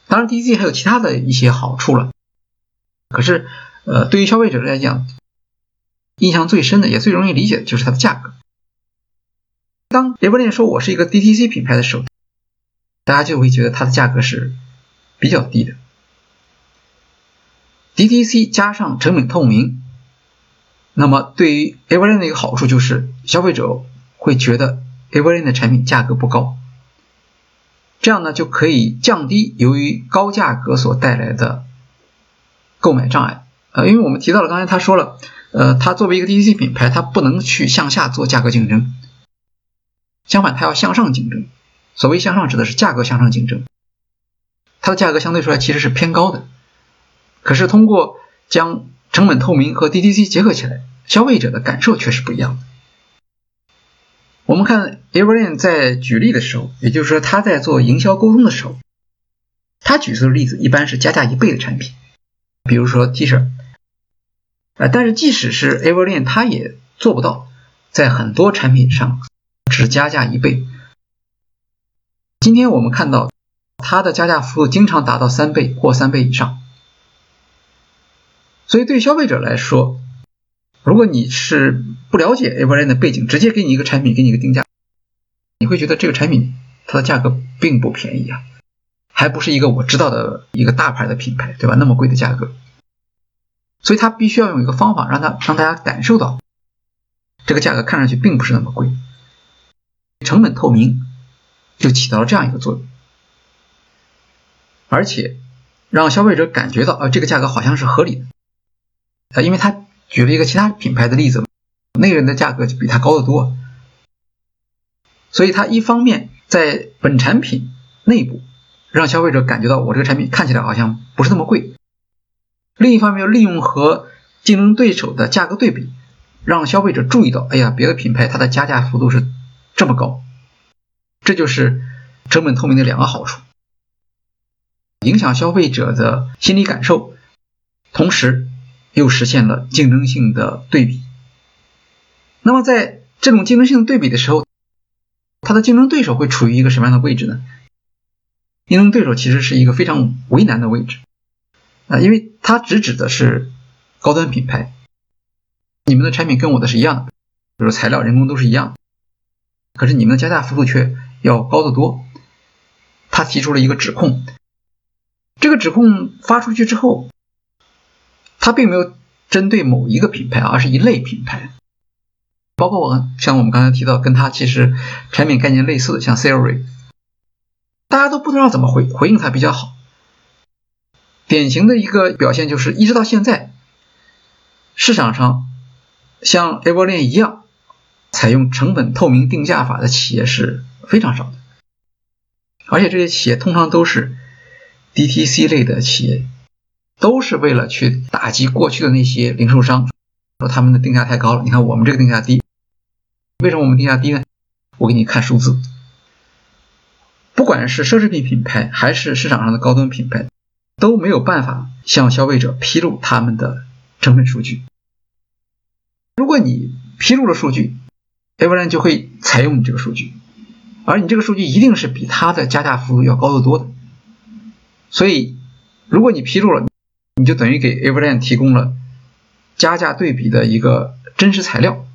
Speaker 1: 当然，DTC 还有其他的一些好处了。可是，呃，对于消费者来讲，印象最深的也最容易理解的就是它的价格。当 e v e r l 说我是一个 DTC 品牌的时候，大家就会觉得它的价格是比较低的，DTC 加上成本透明，那么对于 Everlane 的一个好处就是消费者会觉得 Everlane 的产品价格不高，这样呢就可以降低由于高价格所带来的购买障碍。呃，因为我们提到了刚才他说了，呃，他作为一个 DTC 品牌，它不能去向下做价格竞争，相反，它要向上竞争。所谓向上指的是价格向上竞争，它的价格相对出来其实是偏高的，可是通过将成本透明和 DTC 结合起来，消费者的感受却是不一样的。我们看 Everlane 在举例的时候，也就是说他在做营销沟通的时候，他举出的例子一般是加价一倍的产品，比如说 T 恤，啊，但是即使是 Everlane，它也做不到在很多产品上只加价一倍。今天我们看到它的加价幅度经常达到三倍或三倍以上，所以对消费者来说，如果你是不了解 Everlane 的背景，直接给你一个产品，给你一个定价，你会觉得这个产品它的价格并不便宜啊，还不是一个我知道的一个大牌的品牌，对吧？那么贵的价格，所以它必须要用一个方法，让它让大家感受到这个价格看上去并不是那么贵，成本透明。就起到了这样一个作用，而且让消费者感觉到啊，这个价格好像是合理的啊，因为他举了一个其他品牌的例子，那个人的价格就比他高得多，所以他一方面在本产品内部让消费者感觉到我这个产品看起来好像不是那么贵，另一方面利用和竞争对手的价格对比，让消费者注意到，哎呀，别的品牌它的加价幅度是这么高。这就是成本透明的两个好处，影响消费者的心理感受，同时又实现了竞争性的对比。那么在这种竞争性的对比的时候，它的竞争对手会处于一个什么样的位置呢？竞争对手其实是一个非常为难的位置。啊，因为它只指的是高端品牌，你们的产品跟我的是一样的，比如材料、人工都是一样的，可是你们的加价幅度却。要高得多。他提出了一个指控，这个指控发出去之后，他并没有针对某一个品牌，而是一类品牌，包括我像我们刚才提到跟他其实产品概念类似的，像 Siri，大家都不知道怎么回回应他比较好。典型的一个表现就是，一直到现在，市场上像 Everlane 一样采用成本透明定价法的企业是。非常少的，而且这些企业通常都是 DTC 类的企业，都是为了去打击过去的那些零售商，说他们的定价太高了。你看我们这个定价低，为什么我们定价低呢？我给你看数字，不管是奢侈品品牌还是市场上的高端品牌，都没有办法向消费者披露他们的成本数据。如果你披露了数据，Everland 就会采用你这个数据，而你这个数据一定是比它的加价幅度要高得多的。所以，如果你披露了，你就等于给 Everland 提供了加价对比的一个真实材料。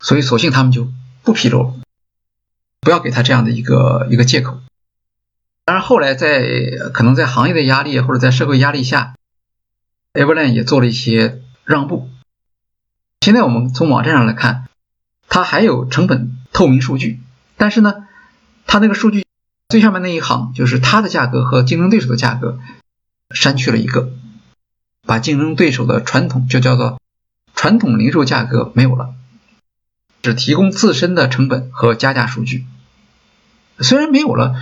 Speaker 1: 所以，索性他们就不披露了，不要给他这样的一个一个借口。当然，后来在可能在行业的压力或者在社会压力下，Everland 也做了一些让步。现在我们从网站上来看。它还有成本透明数据，但是呢，它那个数据最下面那一行就是它的价格和竞争对手的价格删去了一个，把竞争对手的传统就叫做传统零售价格没有了，只提供自身的成本和加价数据。虽然没有了，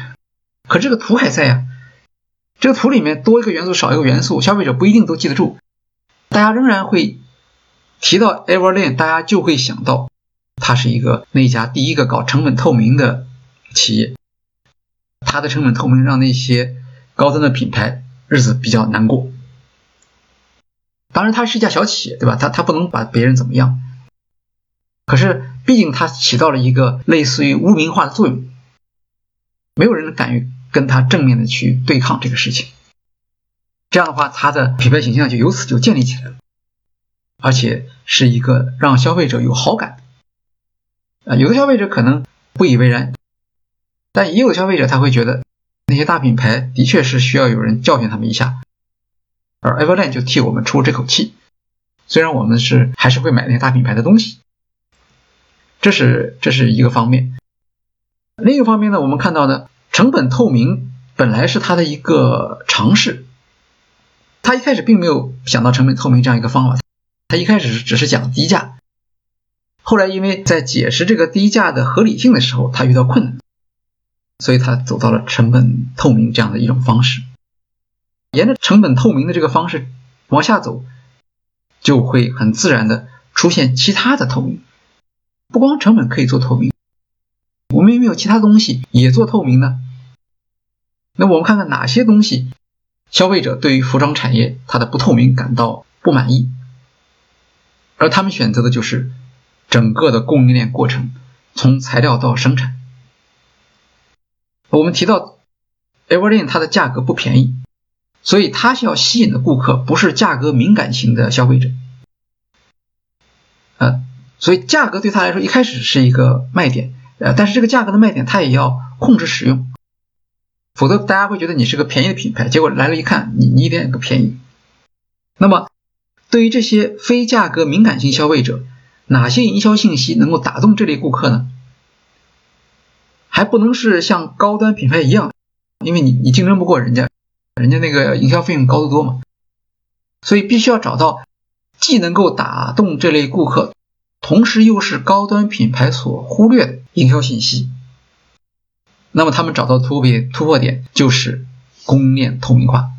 Speaker 1: 可这个图还在呀。这个图里面多一个元素少一个元素，消费者不一定都记得住，大家仍然会提到 Everlane，大家就会想到。它是一个那家第一个搞成本透明的企业，它的成本透明让那些高端的品牌日子比较难过。当然，它是一家小企业，对吧？它它不能把别人怎么样。可是，毕竟它起到了一个类似于污名化的作用，没有人敢于跟他正面的去对抗这个事情。这样的话，他的品牌形象就由此就建立起来了，而且是一个让消费者有好感。啊，有的消费者可能不以为然，但也有消费者他会觉得那些大品牌的确是需要有人教训他们一下，而 Everland 就替我们出这口气。虽然我们是还是会买那些大品牌的东西，这是这是一个方面。另一方面呢，我们看到呢，成本透明本来是它的一个尝试，他一开始并没有想到成本透明这样一个方法，他一开始只是讲低价。后来，因为在解释这个低价的合理性的时候，他遇到困难，所以他走到了成本透明这样的一种方式。沿着成本透明的这个方式往下走，就会很自然的出现其他的透明。不光成本可以做透明，我们有没有其他东西也做透明呢？那我们看看哪些东西消费者对于服装产业它的不透明感到不满意，而他们选择的就是。整个的供应链过程，从材料到生产，我们提到 Everlane 它的价格不便宜，所以它需要吸引的顾客不是价格敏感型的消费者，呃，所以价格对他来说一开始是一个卖点，呃，但是这个价格的卖点它也要控制使用，否则大家会觉得你是个便宜的品牌，结果来了一看你你一点也不便宜。那么对于这些非价格敏感性消费者。哪些营销信息能够打动这类顾客呢？还不能是像高端品牌一样，因为你你竞争不过人家，人家那个营销费用高得多嘛。所以必须要找到既能够打动这类顾客，同时又是高端品牌所忽略的营销信息。那么他们找到突破突破点就是供应链透明化。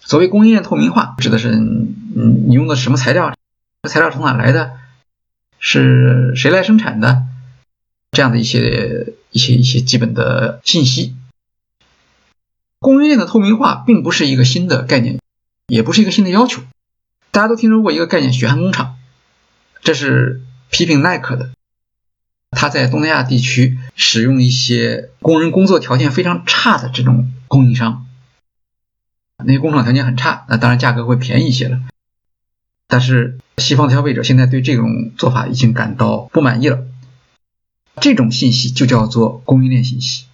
Speaker 1: 所谓供应链透明化，指的是嗯你用的什么材料，材料从哪来的？是谁来生产的？这样的一些一些一些基本的信息。供应链的透明化并不是一个新的概念，也不是一个新的要求。大家都听说过一个概念——血汗工厂，这是批评耐克的。他在东南亚地区使用一些工人工作条件非常差的这种供应商，那些工厂条件很差，那当然价格会便宜一些了。但是西方的消费者现在对这种做法已经感到不满意了。这种信息就叫做供应链信息。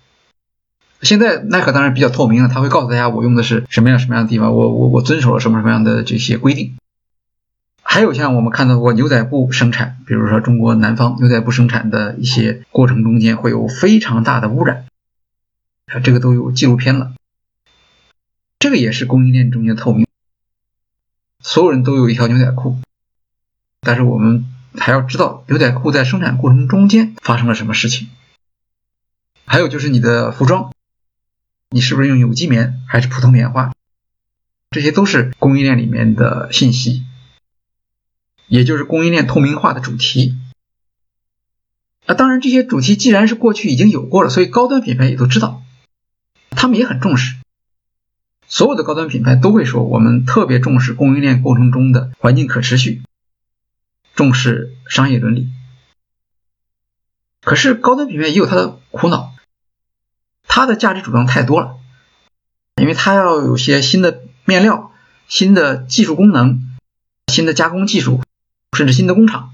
Speaker 1: 现在耐克当然比较透明了，他会告诉大家我用的是什么样什么样的地方，我我我遵守了什么什么样的这些规定。还有像我们看到过牛仔布生产，比如说中国南方牛仔布生产的一些过程中间会有非常大的污染，啊，这个都有纪录片了。这个也是供应链中间的透明。所有人都有一条牛仔裤，但是我们还要知道牛仔裤在生产过程中间发生了什么事情。还有就是你的服装，你是不是用有机棉还是普通棉花？这些都是供应链里面的信息，也就是供应链透明化的主题。啊，当然这些主题既然是过去已经有过了，所以高端品牌也都知道，他们也很重视。所有的高端品牌都会说，我们特别重视供应链过程中的环境可持续，重视商业伦理。可是高端品牌也有它的苦恼，它的价值主张太多了，因为它要有些新的面料、新的技术功能、新的加工技术，甚至新的工厂，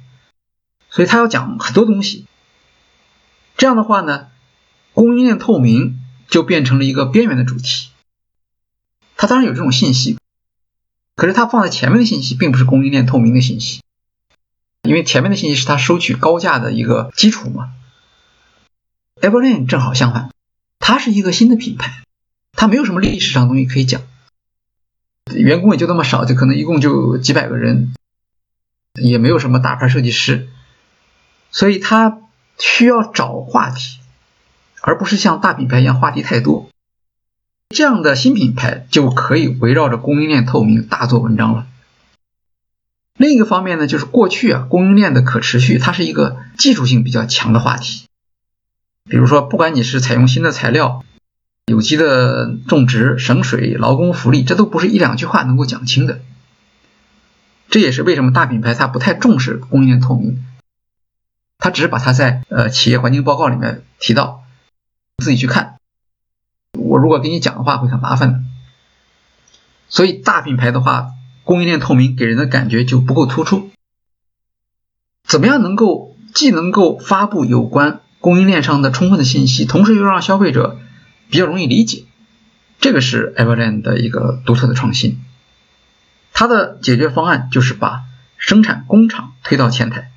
Speaker 1: 所以他要讲很多东西。这样的话呢，供应链透明就变成了一个边缘的主题。他当然有这种信息，可是他放在前面的信息并不是供应链透明的信息，因为前面的信息是他收取高价的一个基础嘛。Everlane 正好相反，它是一个新的品牌，它没有什么历史上的东西可以讲，员工也就那么少，就可能一共就几百个人，也没有什么大牌设计师，所以他。需要找话题，而不是像大品牌一样话题太多。这样的新品牌就可以围绕着供应链透明大做文章了。另一个方面呢，就是过去啊，供应链的可持续它是一个技术性比较强的话题。比如说，不管你是采用新的材料、有机的种植、省水、劳工福利，这都不是一两句话能够讲清的。这也是为什么大品牌它不太重视供应链透明。它只是把它在呃企业环境报告里面提到，自己去看。我如果给你讲的话会很麻烦的。所以大品牌的话，供应链透明给人的感觉就不够突出。怎么样能够既能够发布有关供应链上的充分的信息，同时又让消费者比较容易理解？这个是 Everland 的一个独特的创新。它的解决方案就是把生产工厂推到前台。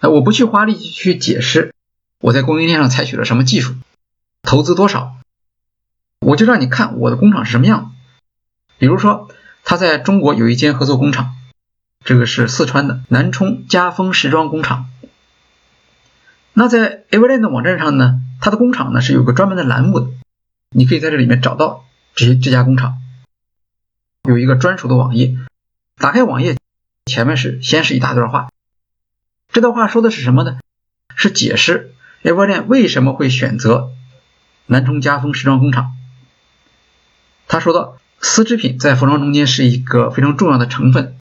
Speaker 1: 我不去花力气去解释我在供应链上采取了什么技术，投资多少，我就让你看我的工厂是什么样。比如说，他在中国有一间合作工厂，这个是四川的南充家风时装工厂。那在 Everland 的网站上呢，它的工厂呢是有个专门的栏目的，你可以在这里面找到这些这家工厂，有一个专属的网页。打开网页，前面是先是一大段话。这段话说的是什么呢？是解释 Everland 为什么会选择南充家风时装工厂。他说到，丝织品在服装中间是一个非常重要的成分，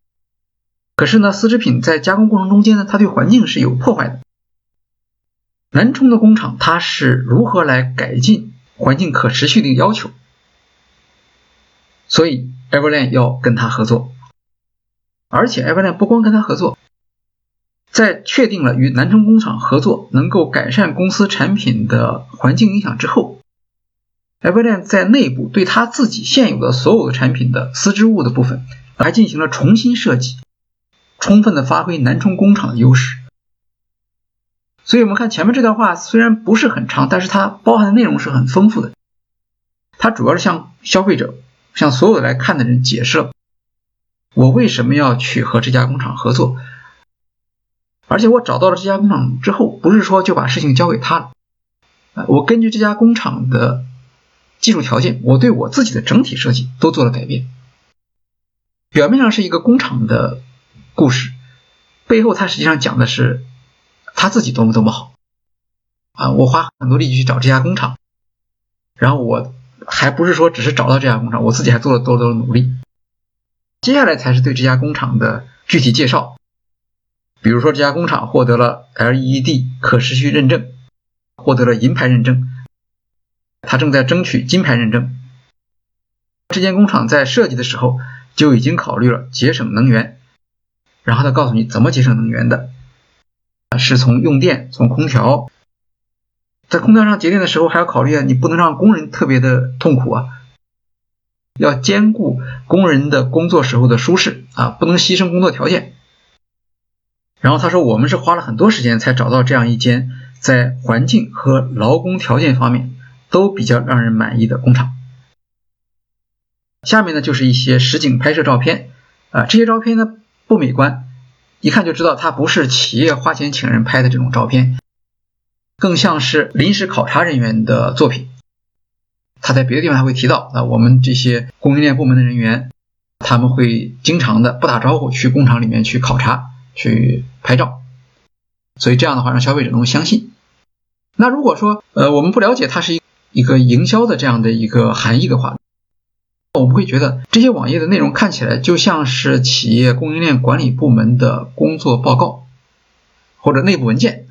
Speaker 1: 可是呢，丝织品在加工过程中间呢，它对环境是有破坏的。南充的工厂它是如何来改进环境可持续的要求？所以 Everland 要跟他合作，而且 Everland 不光跟他合作。在确定了与南充工厂合作能够改善公司产品的环境影响之后，Everland 在内部对他自己现有的所有的产品的丝织物的部分还进行了重新设计，充分的发挥南充工厂的优势。所以，我们看前面这段话虽然不是很长，但是它包含的内容是很丰富的。它主要是向消费者、向所有来看的人解释我为什么要去和这家工厂合作。而且我找到了这家工厂之后，不是说就把事情交给他了，啊，我根据这家工厂的技术条件，我对我自己的整体设计都做了改变。表面上是一个工厂的故事，背后它实际上讲的是他自己多么多么好，啊，我花很多力气去找这家工厂，然后我还不是说只是找到这家工厂，我自己还做了多多的努力。接下来才是对这家工厂的具体介绍。比如说，这家工厂获得了 LED 可持续认证，获得了银牌认证，它正在争取金牌认证。这间工厂在设计的时候就已经考虑了节省能源，然后他告诉你怎么节省能源的，是从用电，从空调，在空调上节电的时候还要考虑啊，你不能让工人特别的痛苦啊，要兼顾工人的工作时候的舒适啊，不能牺牲工作条件。然后他说：“我们是花了很多时间才找到这样一间在环境和劳工条件方面都比较让人满意的工厂。”下面呢就是一些实景拍摄照片啊，这些照片呢不美观，一看就知道它不是企业花钱请人拍的这种照片，更像是临时考察人员的作品。他在别的地方还会提到啊，我们这些供应链部门的人员，他们会经常的不打招呼去工厂里面去考察。去拍照，所以这样的话让消费者能够相信。那如果说呃我们不了解它是一一个营销的这样的一个含义的话，我们会觉得这些网页的内容看起来就像是企业供应链管理部门的工作报告或者内部文件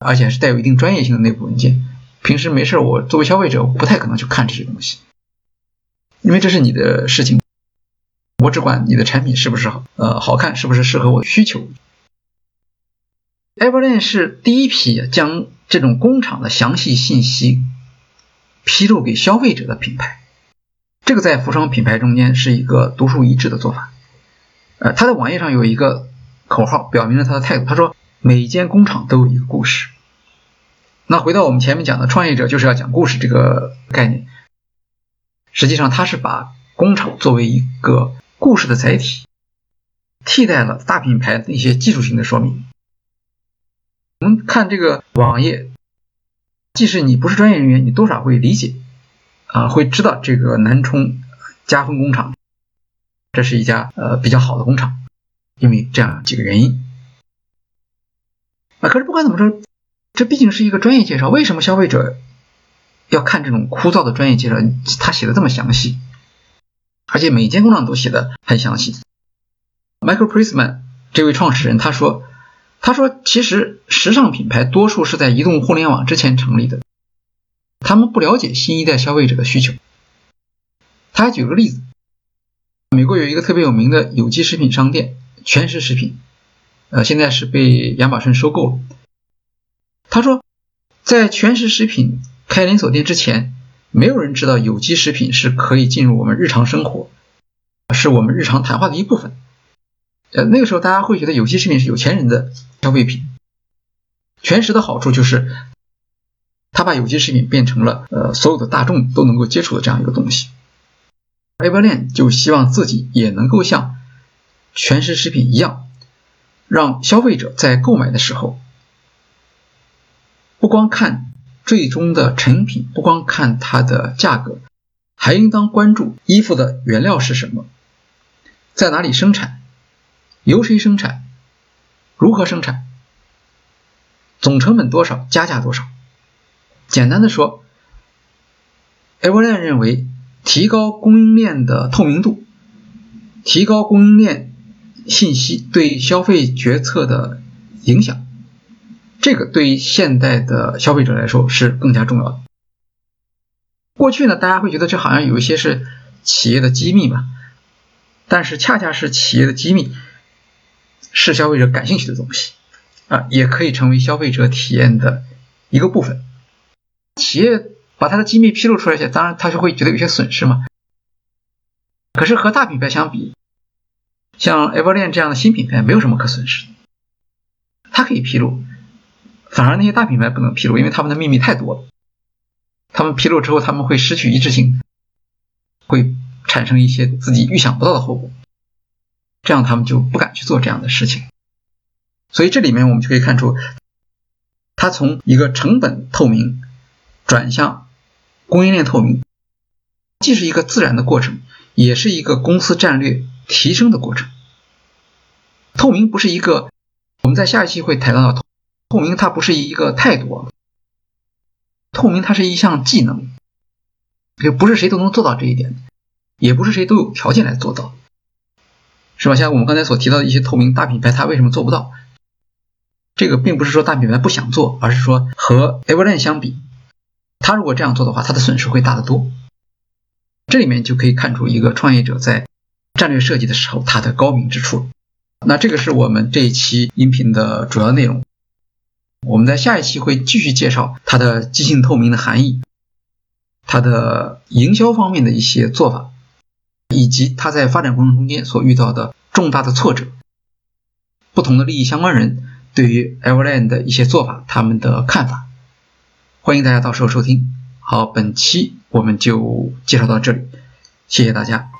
Speaker 1: 而且是带有一定专业性的内部文件。平时没事，我作为消费者不太可能去看这些东西，因为这是你的事情，我只管你的产品是不是好呃好看，是不是适合我的需求。Everland 是第一批将这种工厂的详细信息披露给消费者的品牌，这个在服装品牌中间是一个独树一帜的做法。呃，他的网页上有一个口号，表明了他的态度。他说：“每间工厂都有一个故事。”那回到我们前面讲的创业者就是要讲故事这个概念，实际上他是把工厂作为一个故事的载体，替代了大品牌的一些技术性的说明。我们看这个网页，即使你不是专业人员，你多少会理解啊，会知道这个南充加丰工厂，这是一家呃比较好的工厂，因为这样几个原因。啊，可是不管怎么说。这毕竟是一个专业介绍，为什么消费者要看这种枯燥的专业介绍？他写的这么详细，而且每间工厂都写的很详细。Michael Prisman 这位创始人他说：“他说其实时尚品牌多数是在移动互联网之前成立的，他们不了解新一代消费者的需求。”他还举个例子，美国有一个特别有名的有机食品商店全食食品，呃，现在是被亚马逊收购了。他说，在全食食品开连锁店之前，没有人知道有机食品是可以进入我们日常生活，是我们日常谈话的一部分。呃，那个时候大家会觉得有机食品是有钱人的消费品。全食的好处就是，他把有机食品变成了呃所有的大众都能够接触的这样一个东西。Everland 就希望自己也能够像全食食品一样，让消费者在购买的时候。不光看最终的成品，不光看它的价格，还应当关注衣服的原料是什么，在哪里生产，由谁生产，如何生产，总成本多少，加价多少。简单的说 e v e r l a n 认为，提高供应链的透明度，提高供应链信息对消费决策的影响。这个对于现代的消费者来说是更加重要的。过去呢，大家会觉得这好像有一些是企业的机密吧，但是恰恰是企业的机密是消费者感兴趣的东西啊，也可以成为消费者体验的一个部分。企业把它的机密披露出来些，当然他就会觉得有些损失嘛。可是和大品牌相比，像 Everland 这样的新品牌没有什么可损失的，它可以披露。反而那些大品牌不能披露，因为他们的秘密太多了。他们披露之后，他们会失去一致性，会产生一些自己预想不到的后果，这样他们就不敢去做这样的事情。所以这里面我们就可以看出，它从一个成本透明转向供应链透明，既是一个自然的过程，也是一个公司战略提升的过程。透明不是一个，我们在下一期会谈到的。透明它不是一个态度，透明它是一项技能，也不是谁都能做到这一点，也不是谁都有条件来做到，是吧？像我们刚才所提到的一些透明大品牌，它为什么做不到？这个并不是说大品牌不想做，而是说和 Everland 相比，它如果这样做的话，它的损失会大得多。这里面就可以看出一个创业者在战略设计的时候它的高明之处。那这个是我们这一期音频的主要内容。我们在下一期会继续介绍它的即兴透明的含义，它的营销方面的一些做法，以及它在发展过程中间所遇到的重大的挫折，不同的利益相关人对于 Everland 的一些做法他们的看法，欢迎大家到时候收听。好，本期我们就介绍到这里，谢谢大家。